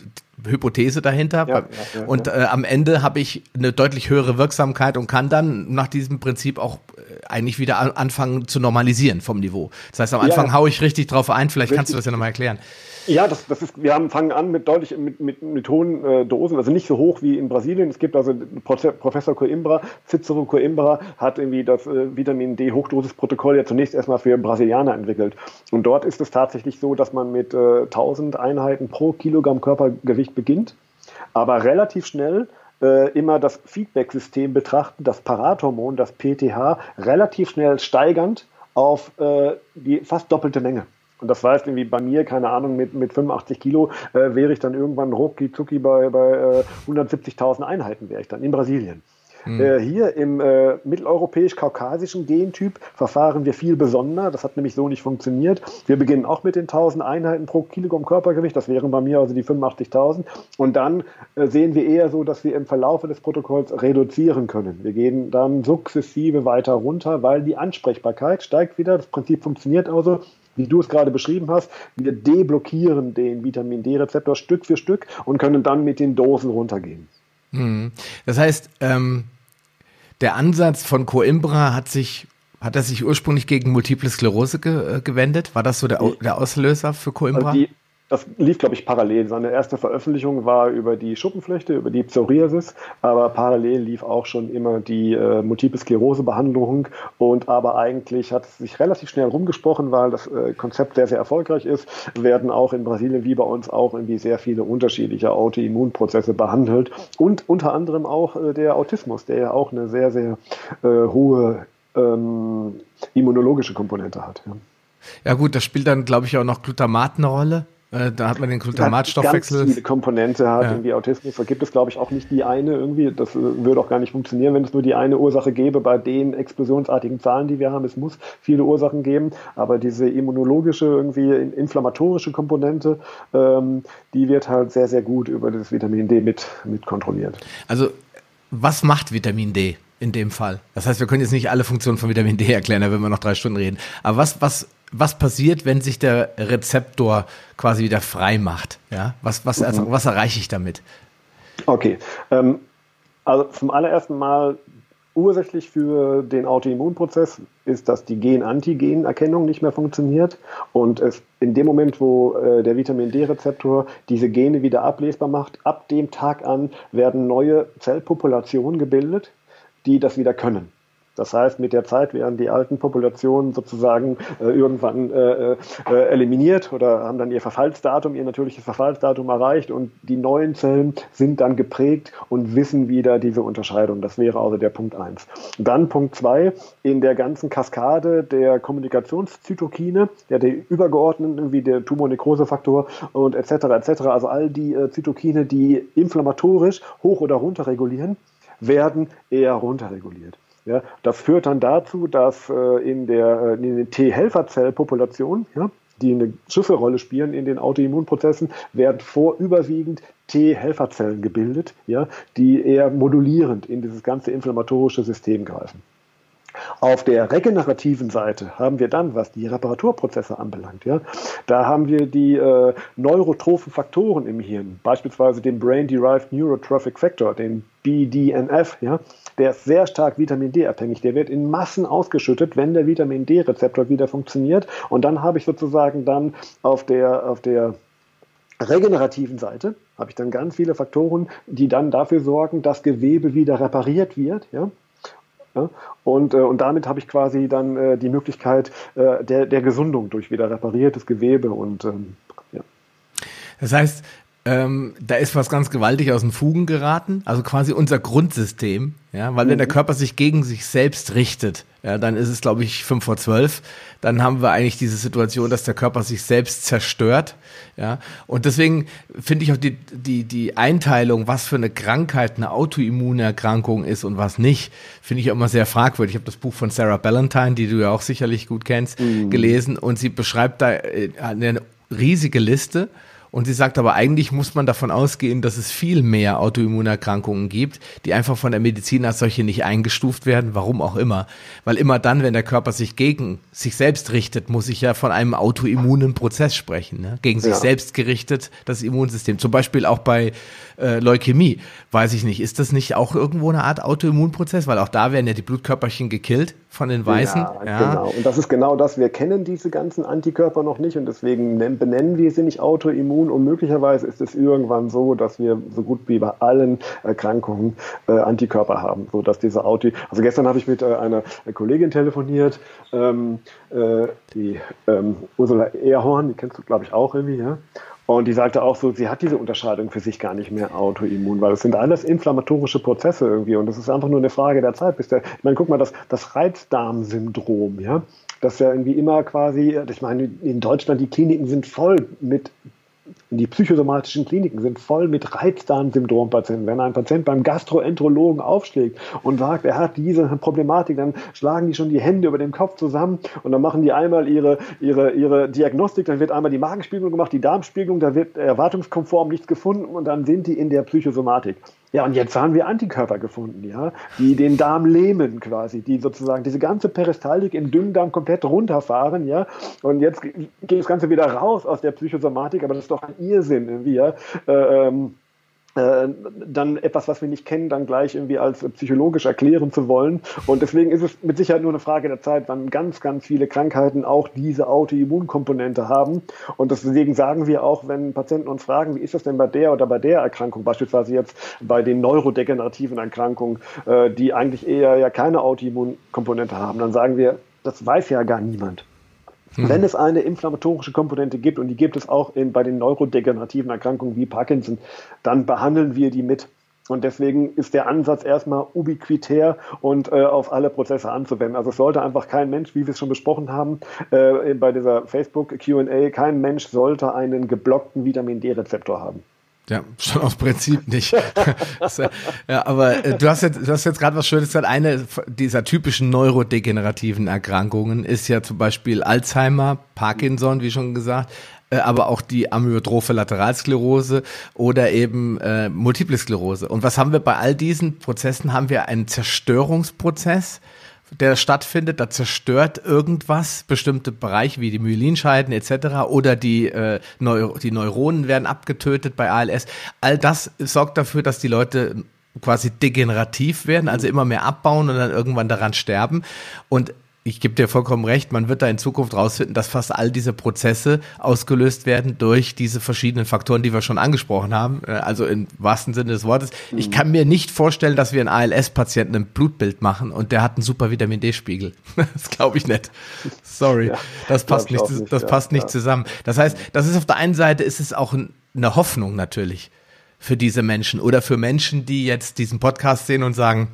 Hypothese dahinter. Ja, ja, und äh, am Ende habe ich eine deutlich höhere Wirksamkeit und kann dann nach diesem Prinzip auch äh, eigentlich wieder anfangen zu normalisieren vom Niveau. Das heißt, am Anfang haue ich richtig drauf ein, vielleicht richtig. kannst du das ja nochmal erklären. Ja, das, das ist, wir haben, fangen an mit deutlich mit, mit, mit hohen äh, Dosen, also nicht so hoch wie in Brasilien. Es gibt also Professor Coimbra, Cicero Coimbra hat irgendwie das äh, Vitamin D Hochdosisprotokoll ja zunächst erstmal für Brasilianer entwickelt. Und dort ist es tatsächlich so, dass man mit äh, 1000 Einheiten pro Kilogramm Körpergewicht beginnt, aber relativ schnell äh, immer das Feedback-System betrachten, das Parathormon, das PTH, relativ schnell steigernd auf äh, die fast doppelte Menge. Und das heißt irgendwie bei mir, keine Ahnung, mit, mit 85 Kilo äh, wäre ich dann irgendwann rucki zucki bei, bei äh, 170.000 Einheiten wäre ich dann in Brasilien. Mhm. Äh, hier im äh, mitteleuropäisch-kaukasischen Gentyp verfahren wir viel besonder. Das hat nämlich so nicht funktioniert. Wir beginnen auch mit den 1000 Einheiten pro Kilogramm Körpergewicht. Das wären bei mir also die 85.000. Und dann äh, sehen wir eher so, dass wir im Verlaufe des Protokolls reduzieren können. Wir gehen dann sukzessive weiter runter, weil die Ansprechbarkeit steigt wieder. Das Prinzip funktioniert also wie du es gerade beschrieben hast, wir deblockieren den Vitamin D-Rezeptor Stück für Stück und können dann mit den Dosen runtergehen. Mhm. Das heißt, ähm, der Ansatz von Coimbra hat sich hat er sich ursprünglich gegen Multiple Sklerose ge äh, gewendet? War das so der, der Auslöser für Coimbra? Also die, das lief, glaube ich, parallel. Seine erste Veröffentlichung war über die Schuppenflechte, über die Psoriasis, aber parallel lief auch schon immer die äh, Multiple Sklerose-Behandlung und aber eigentlich hat es sich relativ schnell rumgesprochen, weil das äh, Konzept sehr, sehr erfolgreich ist, werden auch in Brasilien wie bei uns auch irgendwie sehr viele unterschiedliche Autoimmunprozesse behandelt und unter anderem auch äh, der Autismus, der ja auch eine sehr, sehr äh, hohe ähm, immunologische Komponente hat. Ja. Ja gut, das spielt dann, glaube ich, auch noch Glutamat eine Rolle. Äh, da hat man den Glutamatstoffwechsel. Ganz viele Komponente hat ja. irgendwie Autismus. Da gibt es, glaube ich, auch nicht die eine irgendwie. Das äh, würde auch gar nicht funktionieren, wenn es nur die eine Ursache gäbe bei den explosionsartigen Zahlen, die wir haben. Es muss viele Ursachen geben, aber diese immunologische, irgendwie inflammatorische Komponente, ähm, die wird halt sehr, sehr gut über das Vitamin D mit, mit kontrolliert. Also, was macht Vitamin D? in dem Fall. Das heißt, wir können jetzt nicht alle Funktionen von Vitamin D erklären, da würden wir noch drei Stunden reden. Aber was, was was passiert, wenn sich der Rezeptor quasi wieder frei macht? Ja? Was, was, also, was erreiche ich damit? Okay. Ähm, also zum allerersten Mal ursächlich für den Autoimmunprozess ist, dass die Gen-Antigen-Erkennung nicht mehr funktioniert und es in dem Moment, wo äh, der Vitamin D-Rezeptor diese Gene wieder ablesbar macht, ab dem Tag an werden neue Zellpopulationen gebildet, die das wieder können. Das heißt, mit der Zeit werden die alten Populationen sozusagen äh, irgendwann äh, äh, eliminiert oder haben dann ihr Verfallsdatum, ihr natürliches Verfallsdatum erreicht und die neuen Zellen sind dann geprägt und wissen wieder diese Unterscheidung. Das wäre also der Punkt eins. Dann Punkt zwei in der ganzen Kaskade der Kommunikationszytokine, ja, der übergeordneten, wie der Tumornekrosefaktor und etc. etc. Also all die äh, Zytokine, die inflammatorisch hoch oder runter regulieren werden eher runterreguliert. Ja, das führt dann dazu, dass äh, in der in den T-Helferzellpopulation, ja, die eine Schlüsselrolle spielen in den Autoimmunprozessen, werden vorüberwiegend T-Helferzellen gebildet, ja, die eher modulierend in dieses ganze inflammatorische System greifen. Auf der regenerativen Seite haben wir dann, was die Reparaturprozesse anbelangt, ja, da haben wir die äh, neurotrophen Faktoren im Hirn, beispielsweise den Brain-Derived Neurotrophic Factor, den BDNF, ja, der ist sehr stark Vitamin D abhängig. Der wird in Massen ausgeschüttet, wenn der Vitamin D-Rezeptor wieder funktioniert. Und dann habe ich sozusagen dann auf der, auf der regenerativen Seite habe ich dann ganz viele Faktoren, die dann dafür sorgen, dass Gewebe wieder repariert wird. Ja? Ja? Und, äh, und damit habe ich quasi dann äh, die Möglichkeit äh, der, der Gesundung durch wieder repariertes Gewebe und ähm, ja. Das heißt, ähm, da ist was ganz gewaltig aus den Fugen geraten, also quasi unser Grundsystem, ja, weil mhm. wenn der mhm. Körper sich gegen sich selbst richtet, ja, dann ist es, glaube ich, fünf vor zwölf, dann haben wir eigentlich diese Situation, dass der Körper sich selbst zerstört, ja, und deswegen finde ich auch die, die, die Einteilung, was für eine Krankheit eine Autoimmunerkrankung ist und was nicht, finde ich auch immer sehr fragwürdig. Ich habe das Buch von Sarah Ballantyne, die du ja auch sicherlich gut kennst, mhm. gelesen und sie beschreibt da äh, eine riesige Liste und sie sagt aber, eigentlich muss man davon ausgehen, dass es viel mehr Autoimmunerkrankungen gibt, die einfach von der Medizin als solche nicht eingestuft werden, warum auch immer. Weil immer dann, wenn der Körper sich gegen sich selbst richtet, muss ich ja von einem autoimmunen Prozess sprechen. Ne? Gegen sich ja. selbst gerichtet, das Immunsystem. Zum Beispiel auch bei äh, Leukämie. Weiß ich nicht, ist das nicht auch irgendwo eine Art Autoimmunprozess? Weil auch da werden ja die Blutkörperchen gekillt von den Weißen. Ja, ja, genau. Und das ist genau das. Wir kennen diese ganzen Antikörper noch nicht und deswegen benennen wir sie nicht autoimmun und möglicherweise ist es irgendwann so, dass wir so gut wie bei allen Erkrankungen äh, Antikörper haben, so dass diese Auto. Also gestern habe ich mit äh, einer Kollegin telefoniert, ähm, äh, die ähm, Ursula Ehrhorn, die kennst du glaube ich auch irgendwie, ja. Und die sagte auch so, sie hat diese Unterscheidung für sich gar nicht mehr autoimmun, weil es sind alles inflammatorische Prozesse irgendwie und das ist einfach nur eine Frage der Zeit, bis der, ich meine, guck mal, das, das Reizdarmsyndrom, ja, das ja irgendwie immer quasi, ich meine, in Deutschland, die Kliniken sind voll mit die psychosomatischen Kliniken sind voll mit Reizdarmsyndrompatienten. Wenn ein Patient beim Gastroenterologen aufschlägt und sagt, er hat diese Problematik, dann schlagen die schon die Hände über dem Kopf zusammen und dann machen die einmal ihre, ihre, ihre Diagnostik, dann wird einmal die Magenspiegelung gemacht, die Darmspiegelung, da wird erwartungskonform nichts gefunden und dann sind die in der Psychosomatik. Ja, und jetzt haben wir Antikörper gefunden, ja, die den Darm lähmen quasi, die sozusagen diese ganze Peristaltik im Dünndarm komplett runterfahren, ja. Und jetzt geht das Ganze wieder raus aus der Psychosomatik, aber das ist doch ein Irrsinn irgendwie, ja. Äh, ähm, äh, dann etwas, was wir nicht kennen, dann gleich irgendwie als psychologisch erklären zu wollen. Und deswegen ist es mit Sicherheit nur eine Frage der Zeit, wann ganz, ganz viele Krankheiten auch diese Autoimmunkomponente haben. Und deswegen sagen wir auch, wenn Patienten uns fragen, wie ist das denn bei der oder bei der Erkrankung, beispielsweise jetzt bei den neurodegenerativen Erkrankungen, äh, die eigentlich eher ja keine Autoimmunkomponente haben, dann sagen wir, das weiß ja gar niemand. Mhm. Wenn es eine inflammatorische Komponente gibt, und die gibt es auch in, bei den neurodegenerativen Erkrankungen wie Parkinson, dann behandeln wir die mit. Und deswegen ist der Ansatz erstmal ubiquitär und äh, auf alle Prozesse anzuwenden. Also es sollte einfach kein Mensch, wie wir es schon besprochen haben, äh, bei dieser Facebook QA, kein Mensch sollte einen geblockten Vitamin D-Rezeptor haben. Ja, schon aus Prinzip nicht. ja, aber äh, du hast jetzt, du hast jetzt gerade was Schönes gesagt. Eine dieser typischen neurodegenerativen Erkrankungen ist ja zum Beispiel Alzheimer, Parkinson, wie schon gesagt, äh, aber auch die amyotrophe Lateralsklerose oder eben äh, Multiple Sklerose. Und was haben wir bei all diesen Prozessen? Haben wir einen Zerstörungsprozess der stattfindet, da zerstört irgendwas bestimmte Bereiche wie die Myelinscheiden etc. oder die, äh, Neu die Neuronen werden abgetötet bei ALS. All das sorgt dafür, dass die Leute quasi degenerativ werden, also immer mehr abbauen und dann irgendwann daran sterben. Und ich gebe dir vollkommen recht, man wird da in Zukunft rausfinden, dass fast all diese Prozesse ausgelöst werden durch diese verschiedenen Faktoren, die wir schon angesprochen haben. Äh, also im wahrsten Sinne des Wortes. Mhm. Ich kann mir nicht vorstellen, dass wir einen ALS-Patienten ein Blutbild machen und der hat einen super Vitamin D-Spiegel. Das glaube ich nicht. Sorry. Ja, das passt nicht, nicht, das ja, passt nicht ja. zusammen. Das heißt, das ist auf der einen Seite ist es auch eine Hoffnung natürlich für diese Menschen oder für Menschen, die jetzt diesen Podcast sehen und sagen,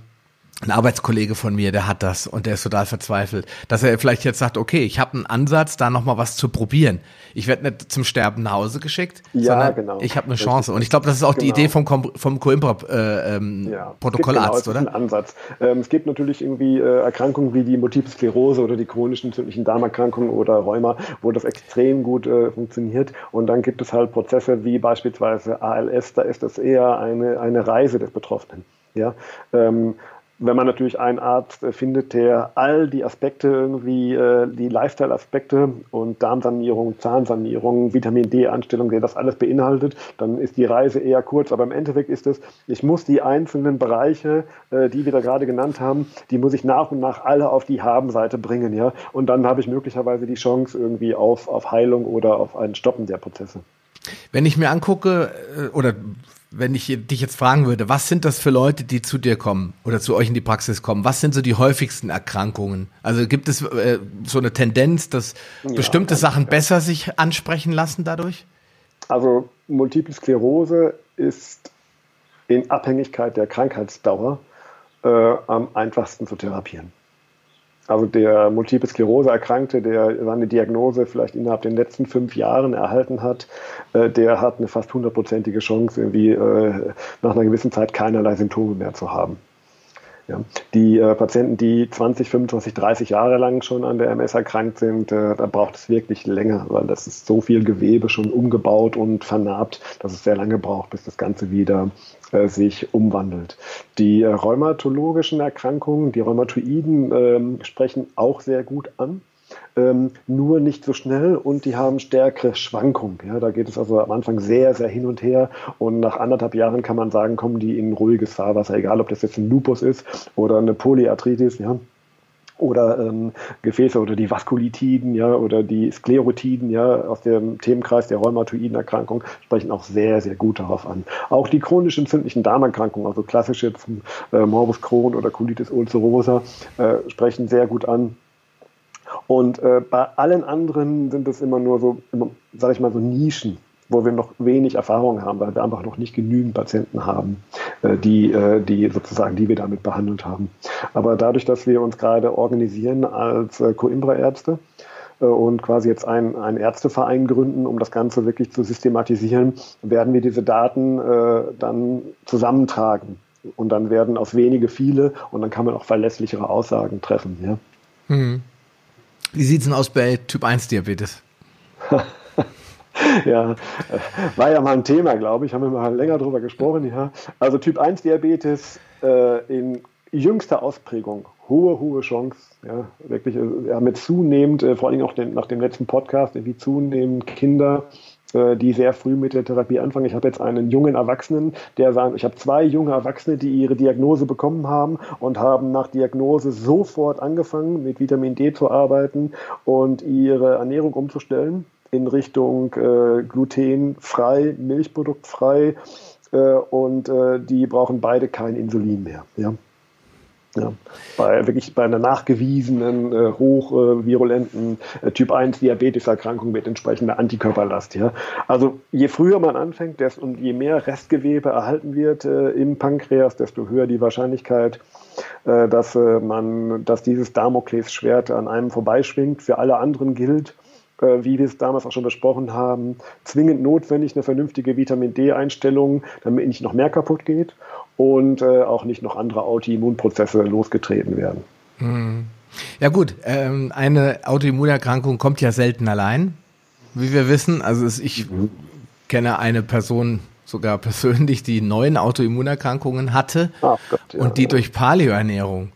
ein Arbeitskollege von mir, der hat das und der ist total verzweifelt, dass er vielleicht jetzt sagt, okay, ich habe einen Ansatz, da noch mal was zu probieren. Ich werde nicht zum Sterben nach Hause geschickt, ja, sondern genau. ich habe eine Chance. Und ich glaube, das ist auch genau. die Idee vom vom Coimbra äh, ähm, ja, genau, oder? Ein Ansatz. Ähm, es gibt natürlich irgendwie äh, Erkrankungen wie die Multiple Sklerose oder die chronischen entzündlichen Darmerkrankungen oder Rheuma, wo das extrem gut äh, funktioniert. Und dann gibt es halt Prozesse wie beispielsweise ALS, da ist das eher eine eine Reise des Betroffenen. Ja, ähm, wenn man natürlich einen Arzt äh, findet, der all die Aspekte irgendwie, äh, die Lifestyle-Aspekte und Darmsanierung, Zahnsanierung, Vitamin D-Anstellung, der das alles beinhaltet, dann ist die Reise eher kurz. Aber im Endeffekt ist es, ich muss die einzelnen Bereiche, äh, die wir da gerade genannt haben, die muss ich nach und nach alle auf die Haben-Seite bringen, ja. Und dann habe ich möglicherweise die Chance irgendwie auf, auf Heilung oder auf ein Stoppen der Prozesse. Wenn ich mir angucke, oder wenn ich dich jetzt fragen würde, was sind das für Leute, die zu dir kommen oder zu euch in die Praxis kommen? Was sind so die häufigsten Erkrankungen? Also gibt es äh, so eine Tendenz, dass ja, bestimmte Sachen besser sich ansprechen lassen dadurch? Also Multiple Sklerose ist in Abhängigkeit der Krankheitsdauer äh, am einfachsten zu therapieren. Also der Multiple Sklerose Erkrankte, der seine Diagnose vielleicht innerhalb den letzten fünf Jahren erhalten hat, äh, der hat eine fast hundertprozentige Chance, irgendwie äh, nach einer gewissen Zeit keinerlei Symptome mehr zu haben. Ja. Die äh, Patienten, die 20, 25, 30 Jahre lang schon an der MS erkrankt sind, äh, da braucht es wirklich länger, weil das ist so viel Gewebe schon umgebaut und vernarbt, dass es sehr lange braucht, bis das Ganze wieder äh, sich umwandelt. Die rheumatologischen Erkrankungen, die Rheumatoiden, ähm, sprechen auch sehr gut an ähm, nur nicht so schnell und die haben stärkere Schwankungen. Ja, da geht es also am Anfang sehr, sehr hin und her und nach anderthalb Jahren kann man sagen, kommen die in ruhiges Fahrwasser, egal ob das jetzt ein Lupus ist oder eine Polyarthritis, ja oder ähm, Gefäße oder die Vaskulitiden, ja, oder die Sklerotiden, ja, aus dem Themenkreis der rheumatoiden Erkrankung sprechen auch sehr, sehr gut darauf an. Auch die chronisch entzündlichen Darmerkrankungen, also klassische äh, Morbus Crohn oder Colitis ulcerosa, äh, sprechen sehr gut an. Und äh, bei allen anderen sind es immer nur so, sage ich mal, so Nischen, wo wir noch wenig Erfahrung haben, weil wir einfach noch nicht genügend Patienten haben, äh, die, äh, die sozusagen, die wir damit behandelt haben. Aber dadurch, dass wir uns gerade organisieren als äh, Coimbra-Ärzte, und quasi jetzt einen, einen Ärzteverein gründen, um das Ganze wirklich zu systematisieren, werden wir diese Daten äh, dann zusammentragen. Und dann werden aus wenige viele und dann kann man auch verlässlichere Aussagen treffen. Ja? Mhm. Wie sieht es denn aus bei Typ 1 Diabetes? ja, war ja mal ein Thema, glaube ich. Haben wir mal länger darüber gesprochen. Ja. Also Typ 1 Diabetes äh, in jüngster Ausprägung. Hohe, hohe Chance. Ja, wirklich äh, ja, mit zunehmend, äh, vor allem auch den, nach dem letzten Podcast, wie zunehmend Kinder äh, die sehr früh mit der Therapie anfangen. Ich habe jetzt einen jungen Erwachsenen, der sagt, ich habe zwei junge Erwachsene, die ihre Diagnose bekommen haben und haben nach Diagnose sofort angefangen, mit Vitamin D zu arbeiten und ihre Ernährung umzustellen in Richtung äh, glutenfrei, milchproduktfrei äh, und äh, die brauchen beide kein Insulin mehr. Ja. Ja, bei wirklich bei einer nachgewiesenen, äh, hochvirulenten äh, Typ 1 Diabeteserkrankung mit entsprechender Antikörperlast. Ja. Also je früher man anfängt desto, und je mehr Restgewebe erhalten wird äh, im Pankreas, desto höher die Wahrscheinlichkeit, äh, dass äh, man, dass dieses Damoklesschwert an einem vorbeischwingt. Für alle anderen gilt, äh, wie wir es damals auch schon besprochen haben, zwingend notwendig eine vernünftige Vitamin D-Einstellung, damit nicht noch mehr kaputt geht und äh, auch nicht noch andere Autoimmunprozesse losgetreten werden. Hm. Ja gut, ähm, eine Autoimmunerkrankung kommt ja selten allein, wie wir wissen. Also ich mhm. kenne eine Person sogar persönlich, die neun Autoimmunerkrankungen hatte Ach Gott, ja, und die ja. durch Paleoernährung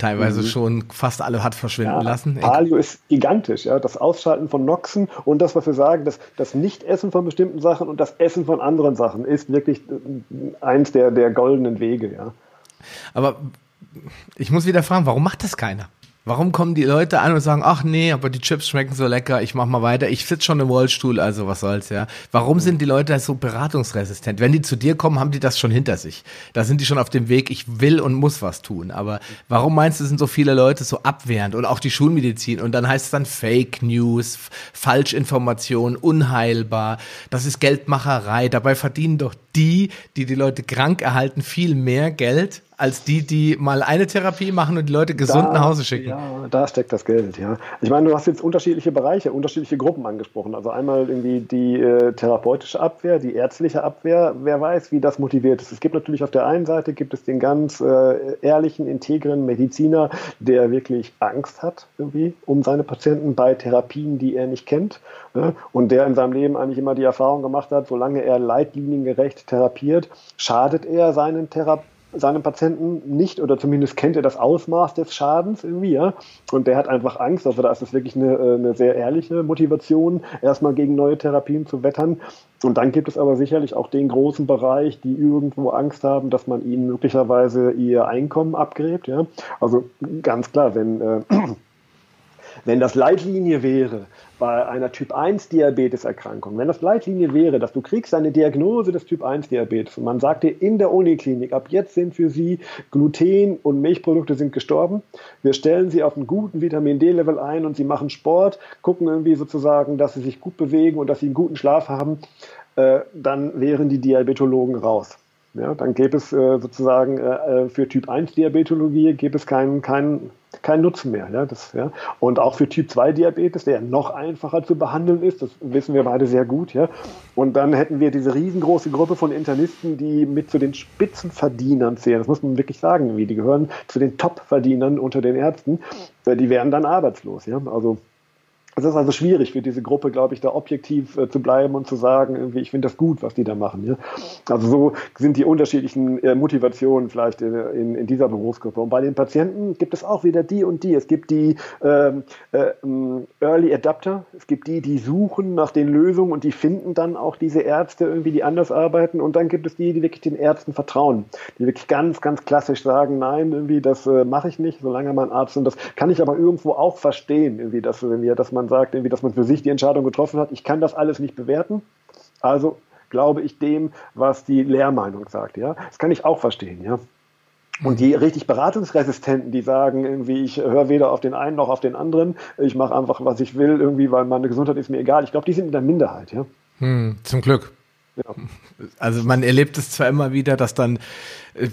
teilweise mhm. schon fast alle hat verschwinden ja, lassen. Paleo ist gigantisch, ja. Das Ausschalten von Noxen und das, was wir sagen, das, das Nicht-Essen von bestimmten Sachen und das Essen von anderen Sachen ist wirklich äh, eins der, der goldenen Wege, ja. Aber ich muss wieder fragen, warum macht das keiner? Warum kommen die Leute an und sagen, ach nee, aber die Chips schmecken so lecker, ich mach mal weiter, ich sitze schon im Rollstuhl, also was soll's, ja. Warum sind die Leute so beratungsresistent? Wenn die zu dir kommen, haben die das schon hinter sich. Da sind die schon auf dem Weg, ich will und muss was tun. Aber warum meinst du, sind so viele Leute so abwehrend und auch die Schulmedizin und dann heißt es dann Fake News, Falschinformation, unheilbar, das ist Geldmacherei, dabei verdienen doch die, die die Leute krank erhalten, viel mehr Geld als die, die mal eine Therapie machen und die Leute gesund da, nach Hause schicken. Ja, da steckt das Geld, ja. Ich meine, du hast jetzt unterschiedliche Bereiche, unterschiedliche Gruppen angesprochen. Also einmal irgendwie die äh, therapeutische Abwehr, die ärztliche Abwehr. Wer weiß, wie das motiviert ist. Es gibt natürlich auf der einen Seite gibt es den ganz äh, ehrlichen, integren Mediziner, der wirklich Angst hat irgendwie um seine Patienten bei Therapien, die er nicht kennt. Ne? Und der in seinem Leben eigentlich immer die Erfahrung gemacht hat, solange er leitliniengerecht therapiert, schadet er seinen Therapeuten seinem Patienten nicht oder zumindest kennt er das Ausmaß des Schadens irgendwie, ja. Und der hat einfach Angst, also da ist es wirklich eine, äh, eine sehr ehrliche Motivation, erstmal gegen neue Therapien zu wettern. Und dann gibt es aber sicherlich auch den großen Bereich, die irgendwo Angst haben, dass man ihnen möglicherweise ihr Einkommen abgräbt, ja. Also ganz klar, wenn äh, wenn das Leitlinie wäre bei einer Typ 1 Diabeteserkrankung, wenn das Leitlinie wäre, dass du kriegst eine Diagnose des Typ 1 Diabetes und man sagt dir in der Uniklinik, ab jetzt sind für sie Gluten und Milchprodukte sind gestorben, wir stellen sie auf einen guten Vitamin D-Level ein und sie machen Sport, gucken irgendwie sozusagen, dass sie sich gut bewegen und dass sie einen guten Schlaf haben, äh, dann wären die Diabetologen raus. Ja, dann gäbe es äh, sozusagen äh, äh für Typ 1 Diabetologie gäbe es keinen keinen keinen Nutzen mehr. Ja, das, ja. Und auch für Typ 2 Diabetes, der noch einfacher zu behandeln ist, das wissen wir beide sehr gut. Ja. Und dann hätten wir diese riesengroße Gruppe von Internisten, die mit zu den Spitzenverdienern zählen. Das muss man wirklich sagen, wie die gehören zu den Top-Verdienern unter den Ärzten. Äh, die wären dann arbeitslos. Ja. Also es ist also schwierig für diese Gruppe, glaube ich, da objektiv äh, zu bleiben und zu sagen, irgendwie, ich finde das gut, was die da machen. Ja? Also so sind die unterschiedlichen äh, Motivationen vielleicht in, in, in, dieser Berufsgruppe. Und bei den Patienten gibt es auch wieder die und die. Es gibt die ähm, äh, Early Adapter, es gibt die, die suchen nach den Lösungen und die finden dann auch diese Ärzte irgendwie, die anders arbeiten. Und dann gibt es die, die wirklich den Ärzten vertrauen, die wirklich ganz, ganz klassisch sagen, nein, irgendwie, das äh, mache ich nicht, solange mein Arzt und das kann ich aber irgendwo auch verstehen, irgendwie, dass, dass man sagt, irgendwie, dass man für sich die Entscheidung getroffen hat, ich kann das alles nicht bewerten, also glaube ich dem, was die Lehrmeinung sagt. Ja, das kann ich auch verstehen. Ja. Und die richtig Beratungsresistenten, die sagen irgendwie, ich höre weder auf den einen noch auf den anderen, ich mache einfach, was ich will, irgendwie, weil meine Gesundheit ist mir egal. Ich glaube, die sind in der Minderheit, ja. Hm, zum Glück. Ja. Also man erlebt es zwar immer wieder, dass dann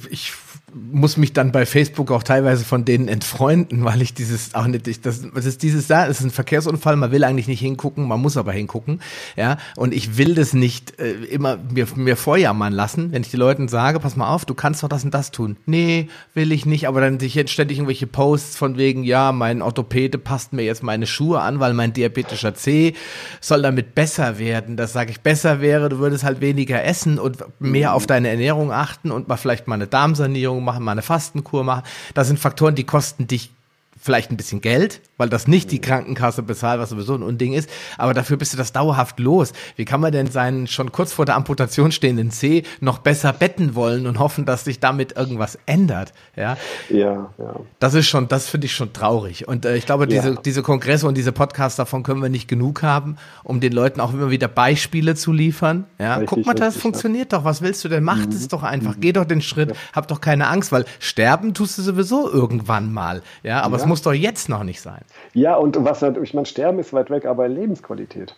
ich muss mich dann bei Facebook auch teilweise von denen entfreunden, weil ich dieses auch nicht, ich, das, das ist dieses da, es ist ein Verkehrsunfall, man will eigentlich nicht hingucken, man muss aber hingucken, ja, und ich will das nicht äh, immer mir, mir vorjammern lassen, wenn ich den Leuten sage, pass mal auf, du kannst doch das und das tun. Nee, will ich nicht, aber dann sich jetzt ständig irgendwelche Posts von wegen, ja, mein Orthopäde passt mir jetzt meine Schuhe an, weil mein diabetischer C soll damit besser werden. Das sage ich, besser wäre, du würdest halt weniger essen und mehr auf deine Ernährung achten und mal vielleicht mal eine Darmsanierung machen, mal eine Fastenkur machen. Das sind Faktoren, die kosten dich vielleicht ein bisschen Geld, weil das nicht die Krankenkasse bezahlt, was sowieso ein Unding ist, aber dafür bist du das dauerhaft los. Wie kann man denn seinen schon kurz vor der Amputation stehenden C noch besser betten wollen und hoffen, dass sich damit irgendwas ändert? Ja, ja. ja. Das ist schon, das finde ich schon traurig. Und äh, ich glaube, diese, ja. diese Kongresse und diese Podcasts, davon können wir nicht genug haben, um den Leuten auch immer wieder Beispiele zu liefern. Ja, richtig, guck mal, das richtig, funktioniert ja. doch. Was willst du denn? Mach mhm. es doch einfach. Mhm. Geh doch den Schritt. Ja. Hab doch keine Angst, weil sterben tust du sowieso irgendwann mal. Ja, aber es muss doch jetzt noch nicht sein. Ja, und was, ich meine, Sterben ist weit weg, aber Lebensqualität.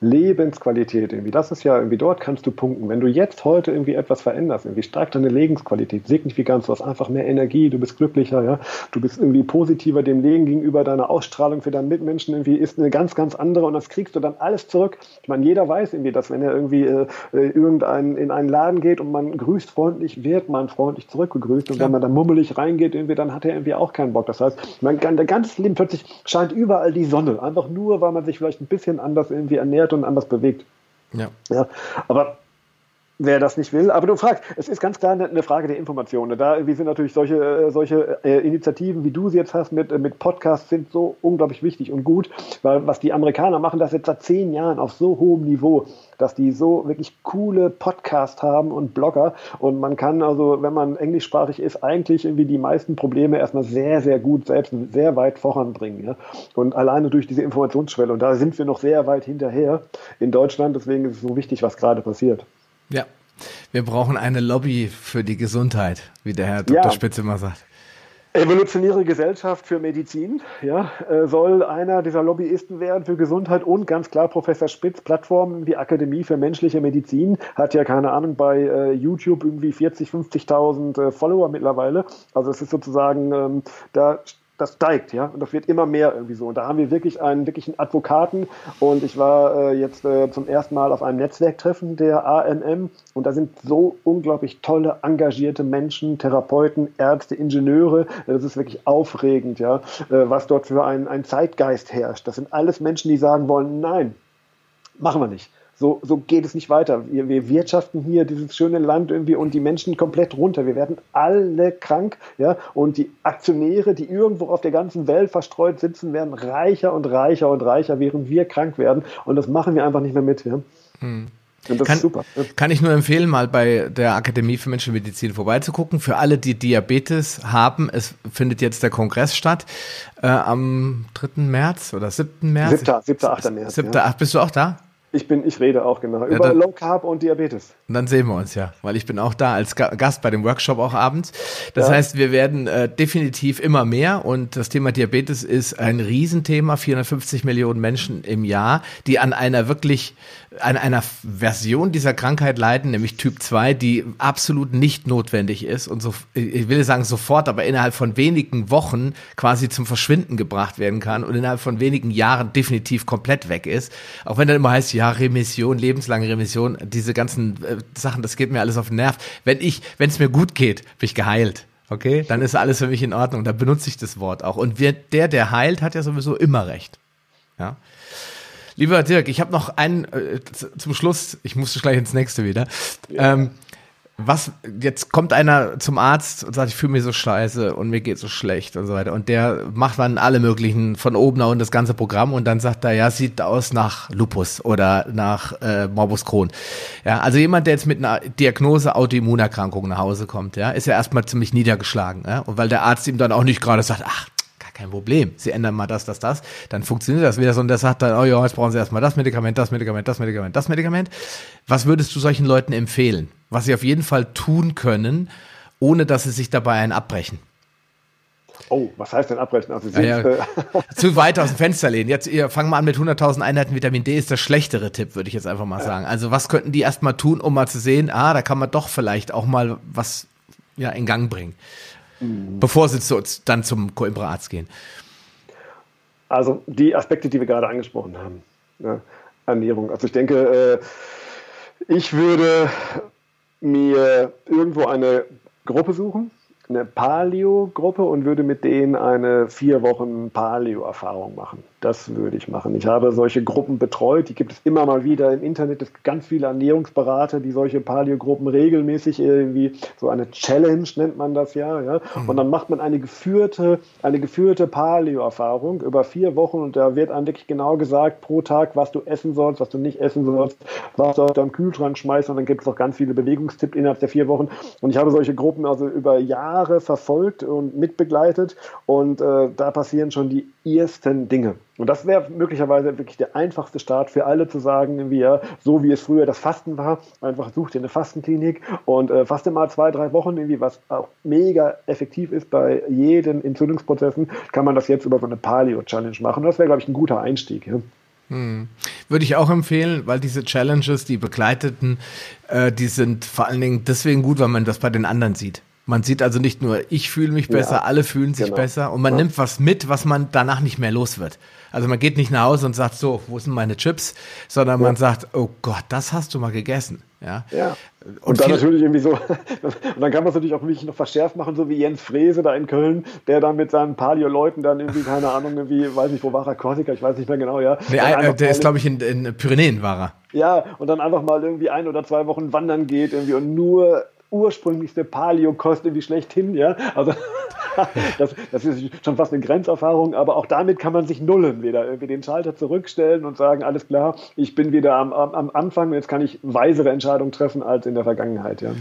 Lebensqualität irgendwie. Das ist ja irgendwie, dort kannst du punkten. Wenn du jetzt heute irgendwie etwas veränderst, irgendwie steigt deine Lebensqualität signifikant, du hast einfach mehr Energie, du bist glücklicher, ja, du bist irgendwie positiver dem Leben gegenüber, deine Ausstrahlung für deinen Mitmenschen irgendwie ist eine ganz, ganz andere und das kriegst du dann alles zurück. Ich meine, jeder weiß irgendwie, dass wenn er irgendwie äh, äh irgendein, in einen Laden geht und man grüßt freundlich, wird man freundlich zurückgegrüßt und Klar. wenn man dann mummelig reingeht, irgendwie, dann hat er irgendwie auch keinen Bock. Das heißt, man kann, der ganze Leben plötzlich scheint überall die Sonne, einfach nur, weil man sich vielleicht ein bisschen anders irgendwie ernährt und anders bewegt. Ja. ja. Aber wer das nicht will. Aber du fragst, es ist ganz klar eine Frage der Information. Da wir sind natürlich solche, äh, solche äh, Initiativen, wie du sie jetzt hast mit, mit Podcasts, sind so unglaublich wichtig und gut, weil was die Amerikaner machen, das jetzt seit zehn Jahren auf so hohem Niveau, dass die so wirklich coole Podcasts haben und Blogger und man kann also, wenn man englischsprachig ist, eigentlich irgendwie die meisten Probleme erstmal sehr, sehr gut selbst sehr weit voranbringen. Ja? Und alleine durch diese Informationsschwelle und da sind wir noch sehr weit hinterher in Deutschland, deswegen ist es so wichtig, was gerade passiert. Ja, wir brauchen eine Lobby für die Gesundheit, wie der Herr Dr. Ja. Spitz immer sagt. Evolutionäre Gesellschaft für Medizin, ja, äh, soll einer dieser Lobbyisten werden für Gesundheit und ganz klar Professor Spitz, Plattformen wie Akademie für menschliche Medizin, hat ja keine Ahnung bei äh, YouTube irgendwie 40, 50.000 äh, Follower mittlerweile. Also es ist sozusagen, ähm, da das steigt, ja, und das wird immer mehr irgendwie so. Und da haben wir wirklich einen wirklichen Advokaten. Und ich war äh, jetzt äh, zum ersten Mal auf einem Netzwerktreffen der ANM und da sind so unglaublich tolle, engagierte Menschen, Therapeuten, Ärzte, Ingenieure. Das ist wirklich aufregend, ja, äh, was dort für ein, ein Zeitgeist herrscht. Das sind alles Menschen, die sagen wollen, nein, machen wir nicht. So, so geht es nicht weiter. Wir, wir wirtschaften hier dieses schöne Land irgendwie und die Menschen komplett runter. Wir werden alle krank, ja, und die Aktionäre, die irgendwo auf der ganzen Welt verstreut sitzen, werden reicher und reicher und reicher, während wir krank werden. Und das machen wir einfach nicht mehr mit. Ja. Hm. Und das kann, ist super. Kann ich nur empfehlen, mal bei der Akademie für Menschenmedizin vorbeizugucken. Für alle, die Diabetes haben, es findet jetzt der Kongress statt äh, am 3. März oder 7. März. 7. 7. 8. März. 7. Ja. bist du auch da? Ich bin, ich rede auch genau ja, über Low Carb und Diabetes. Und dann sehen wir uns ja, weil ich bin auch da als Gast bei dem Workshop auch abends. Das ja. heißt, wir werden äh, definitiv immer mehr und das Thema Diabetes ist ein Riesenthema. 450 Millionen Menschen im Jahr, die an einer wirklich an einer Version dieser Krankheit leiden, nämlich Typ 2, die absolut nicht notwendig ist und so, ich will sagen sofort, aber innerhalb von wenigen Wochen quasi zum Verschwinden gebracht werden kann und innerhalb von wenigen Jahren definitiv komplett weg ist. Auch wenn dann immer heißt, ja, Remission, lebenslange Remission, diese ganzen äh, Sachen, das geht mir alles auf den Nerv. Wenn ich, wenn es mir gut geht, bin ich geheilt. Okay, dann ist alles für mich in Ordnung. Da benutze ich das Wort auch. Und wir, der, der heilt, hat ja sowieso immer recht. Ja. Lieber Dirk, ich habe noch einen äh, zum Schluss. Ich musste gleich ins nächste wieder. Ja. Ähm, was, jetzt kommt einer zum Arzt und sagt, ich fühle mich so scheiße und mir geht so schlecht und so weiter. Und der macht dann alle möglichen von oben nach unten das ganze Programm und dann sagt er, ja, sieht aus nach Lupus oder nach äh, Morbus Crohn. Ja, also jemand, der jetzt mit einer Diagnose Autoimmunerkrankung nach Hause kommt, ja, ist ja erstmal ziemlich niedergeschlagen. Ja? Und weil der Arzt ihm dann auch nicht gerade sagt, ach, kein Problem. Sie ändern mal das, das, das, dann funktioniert das wieder so und der sagt dann, oh ja, jetzt brauchen Sie erstmal das Medikament, das Medikament, das Medikament, das Medikament. Was würdest du solchen Leuten empfehlen? Was sie auf jeden Fall tun können, ohne dass sie sich dabei einen abbrechen? Oh, was heißt denn abbrechen? Also Sie ja, ja. Zu weit aus dem Fenster lehnen. Jetzt ihr fangen mal an mit 100.000 Einheiten Vitamin D ist der schlechtere Tipp, würde ich jetzt einfach mal ja. sagen. Also was könnten die erstmal tun, um mal zu sehen, ah, da kann man doch vielleicht auch mal was ja in Gang bringen mhm. bevor sie zu, dann zum Coimbra-Arzt gehen? Also die Aspekte, die wir gerade angesprochen haben. Ja, Ernährung. Also ich denke, äh, ich würde mir irgendwo eine Gruppe suchen, eine Paleo-Gruppe und würde mit denen eine vier Wochen Paleo-Erfahrung machen. Das würde ich machen. Ich habe solche Gruppen betreut, die gibt es immer mal wieder im Internet. Es gibt ganz viele Ernährungsberater, die solche Paleo-Gruppen regelmäßig irgendwie, so eine Challenge nennt man das ja, ja. Und dann macht man eine geführte, eine geführte Paleo-Erfahrung über vier Wochen und da wird einem wirklich genau gesagt, pro Tag, was du essen sollst, was du nicht essen sollst, was du am Kühlschrank schmeißt und dann gibt es auch ganz viele Bewegungstipps innerhalb der vier Wochen. Und ich habe solche Gruppen also über Jahre verfolgt und mitbegleitet und äh, da passieren schon die ersten Dinge. Und das wäre möglicherweise wirklich der einfachste Start für alle zu sagen, wie ja, so wie es früher das Fasten war, einfach such dir eine Fastenklinik und äh, faste mal zwei, drei Wochen irgendwie, was auch mega effektiv ist bei jeden Entzündungsprozessen, kann man das jetzt über so eine Paleo-Challenge machen. Das wäre, glaube ich, ein guter Einstieg. Ja. Hm. Würde ich auch empfehlen, weil diese Challenges, die begleiteten, äh, die sind vor allen Dingen deswegen gut, weil man das bei den anderen sieht. Man sieht also nicht nur, ich fühle mich besser, ja, alle fühlen sich genau. besser und man ja. nimmt was mit, was man danach nicht mehr los wird. Also man geht nicht nach Hause und sagt so, wo sind meine Chips, sondern ja. man sagt, oh Gott, das hast du mal gegessen. Ja. ja. Und, und dann natürlich irgendwie so, und dann kann man es natürlich auch wirklich noch verschärft machen, so wie Jens Frese da in Köln, der dann mit seinen Palio-Leuten dann irgendwie, keine Ahnung, irgendwie, weiß nicht, wo war er, Korsika, ich weiß nicht mehr genau, ja. Nee, äh, der ist, glaube ich, in, in Pyrenäen war er. Ja, und dann einfach mal irgendwie ein oder zwei Wochen wandern geht irgendwie und nur ursprünglichste Paleo-Kost irgendwie schlechthin, ja. Also das, das, ist schon fast eine Grenzerfahrung, aber auch damit kann man sich nullen, wieder irgendwie den Schalter zurückstellen und sagen, alles klar, ich bin wieder am, am, am Anfang und jetzt kann ich weisere Entscheidungen treffen als in der Vergangenheit, ja.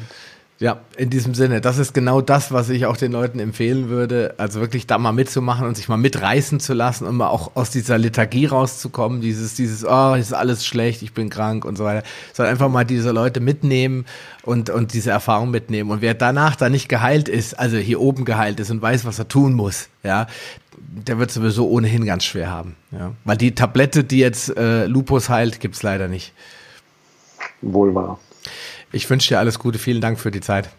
Ja, in diesem Sinne, das ist genau das, was ich auch den Leuten empfehlen würde. Also wirklich da mal mitzumachen und sich mal mitreißen zu lassen und mal auch aus dieser Lethargie rauszukommen. Dieses, dieses, oh, ist alles schlecht, ich bin krank und so weiter. Sondern einfach mal diese Leute mitnehmen und, und diese Erfahrung mitnehmen. Und wer danach da nicht geheilt ist, also hier oben geheilt ist und weiß, was er tun muss, ja, der wird sowieso ohnehin ganz schwer haben. Ja. Weil die Tablette, die jetzt äh, Lupus heilt, gibt's leider nicht. Wohl wahr. Ich wünsche dir alles Gute. Vielen Dank für die Zeit.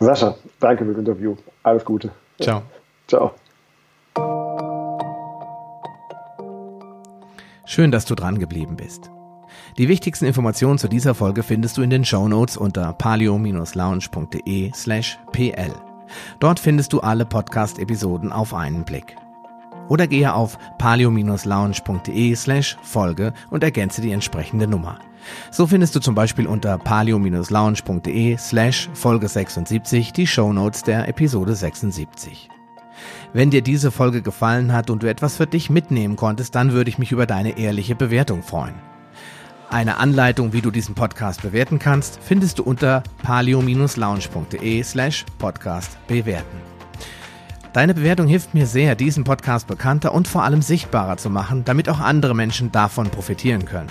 Sascha, danke für das Interview. Alles Gute. Ciao. Ciao. Schön, dass du dran geblieben bist. Die wichtigsten Informationen zu dieser Folge findest du in den Show Notes unter palio-lounge.de slash pl. Dort findest du alle Podcast-Episoden auf einen Blick. Oder gehe auf palio-lounge.de slash Folge und ergänze die entsprechende Nummer. So findest du zum Beispiel unter palio-lounge.de slash Folge 76 die Shownotes der Episode 76. Wenn dir diese Folge gefallen hat und du etwas für dich mitnehmen konntest, dann würde ich mich über deine ehrliche Bewertung freuen. Eine Anleitung, wie du diesen Podcast bewerten kannst, findest du unter palio-lounge.de slash podcast bewerten. Deine Bewertung hilft mir sehr, diesen Podcast bekannter und vor allem sichtbarer zu machen, damit auch andere Menschen davon profitieren können.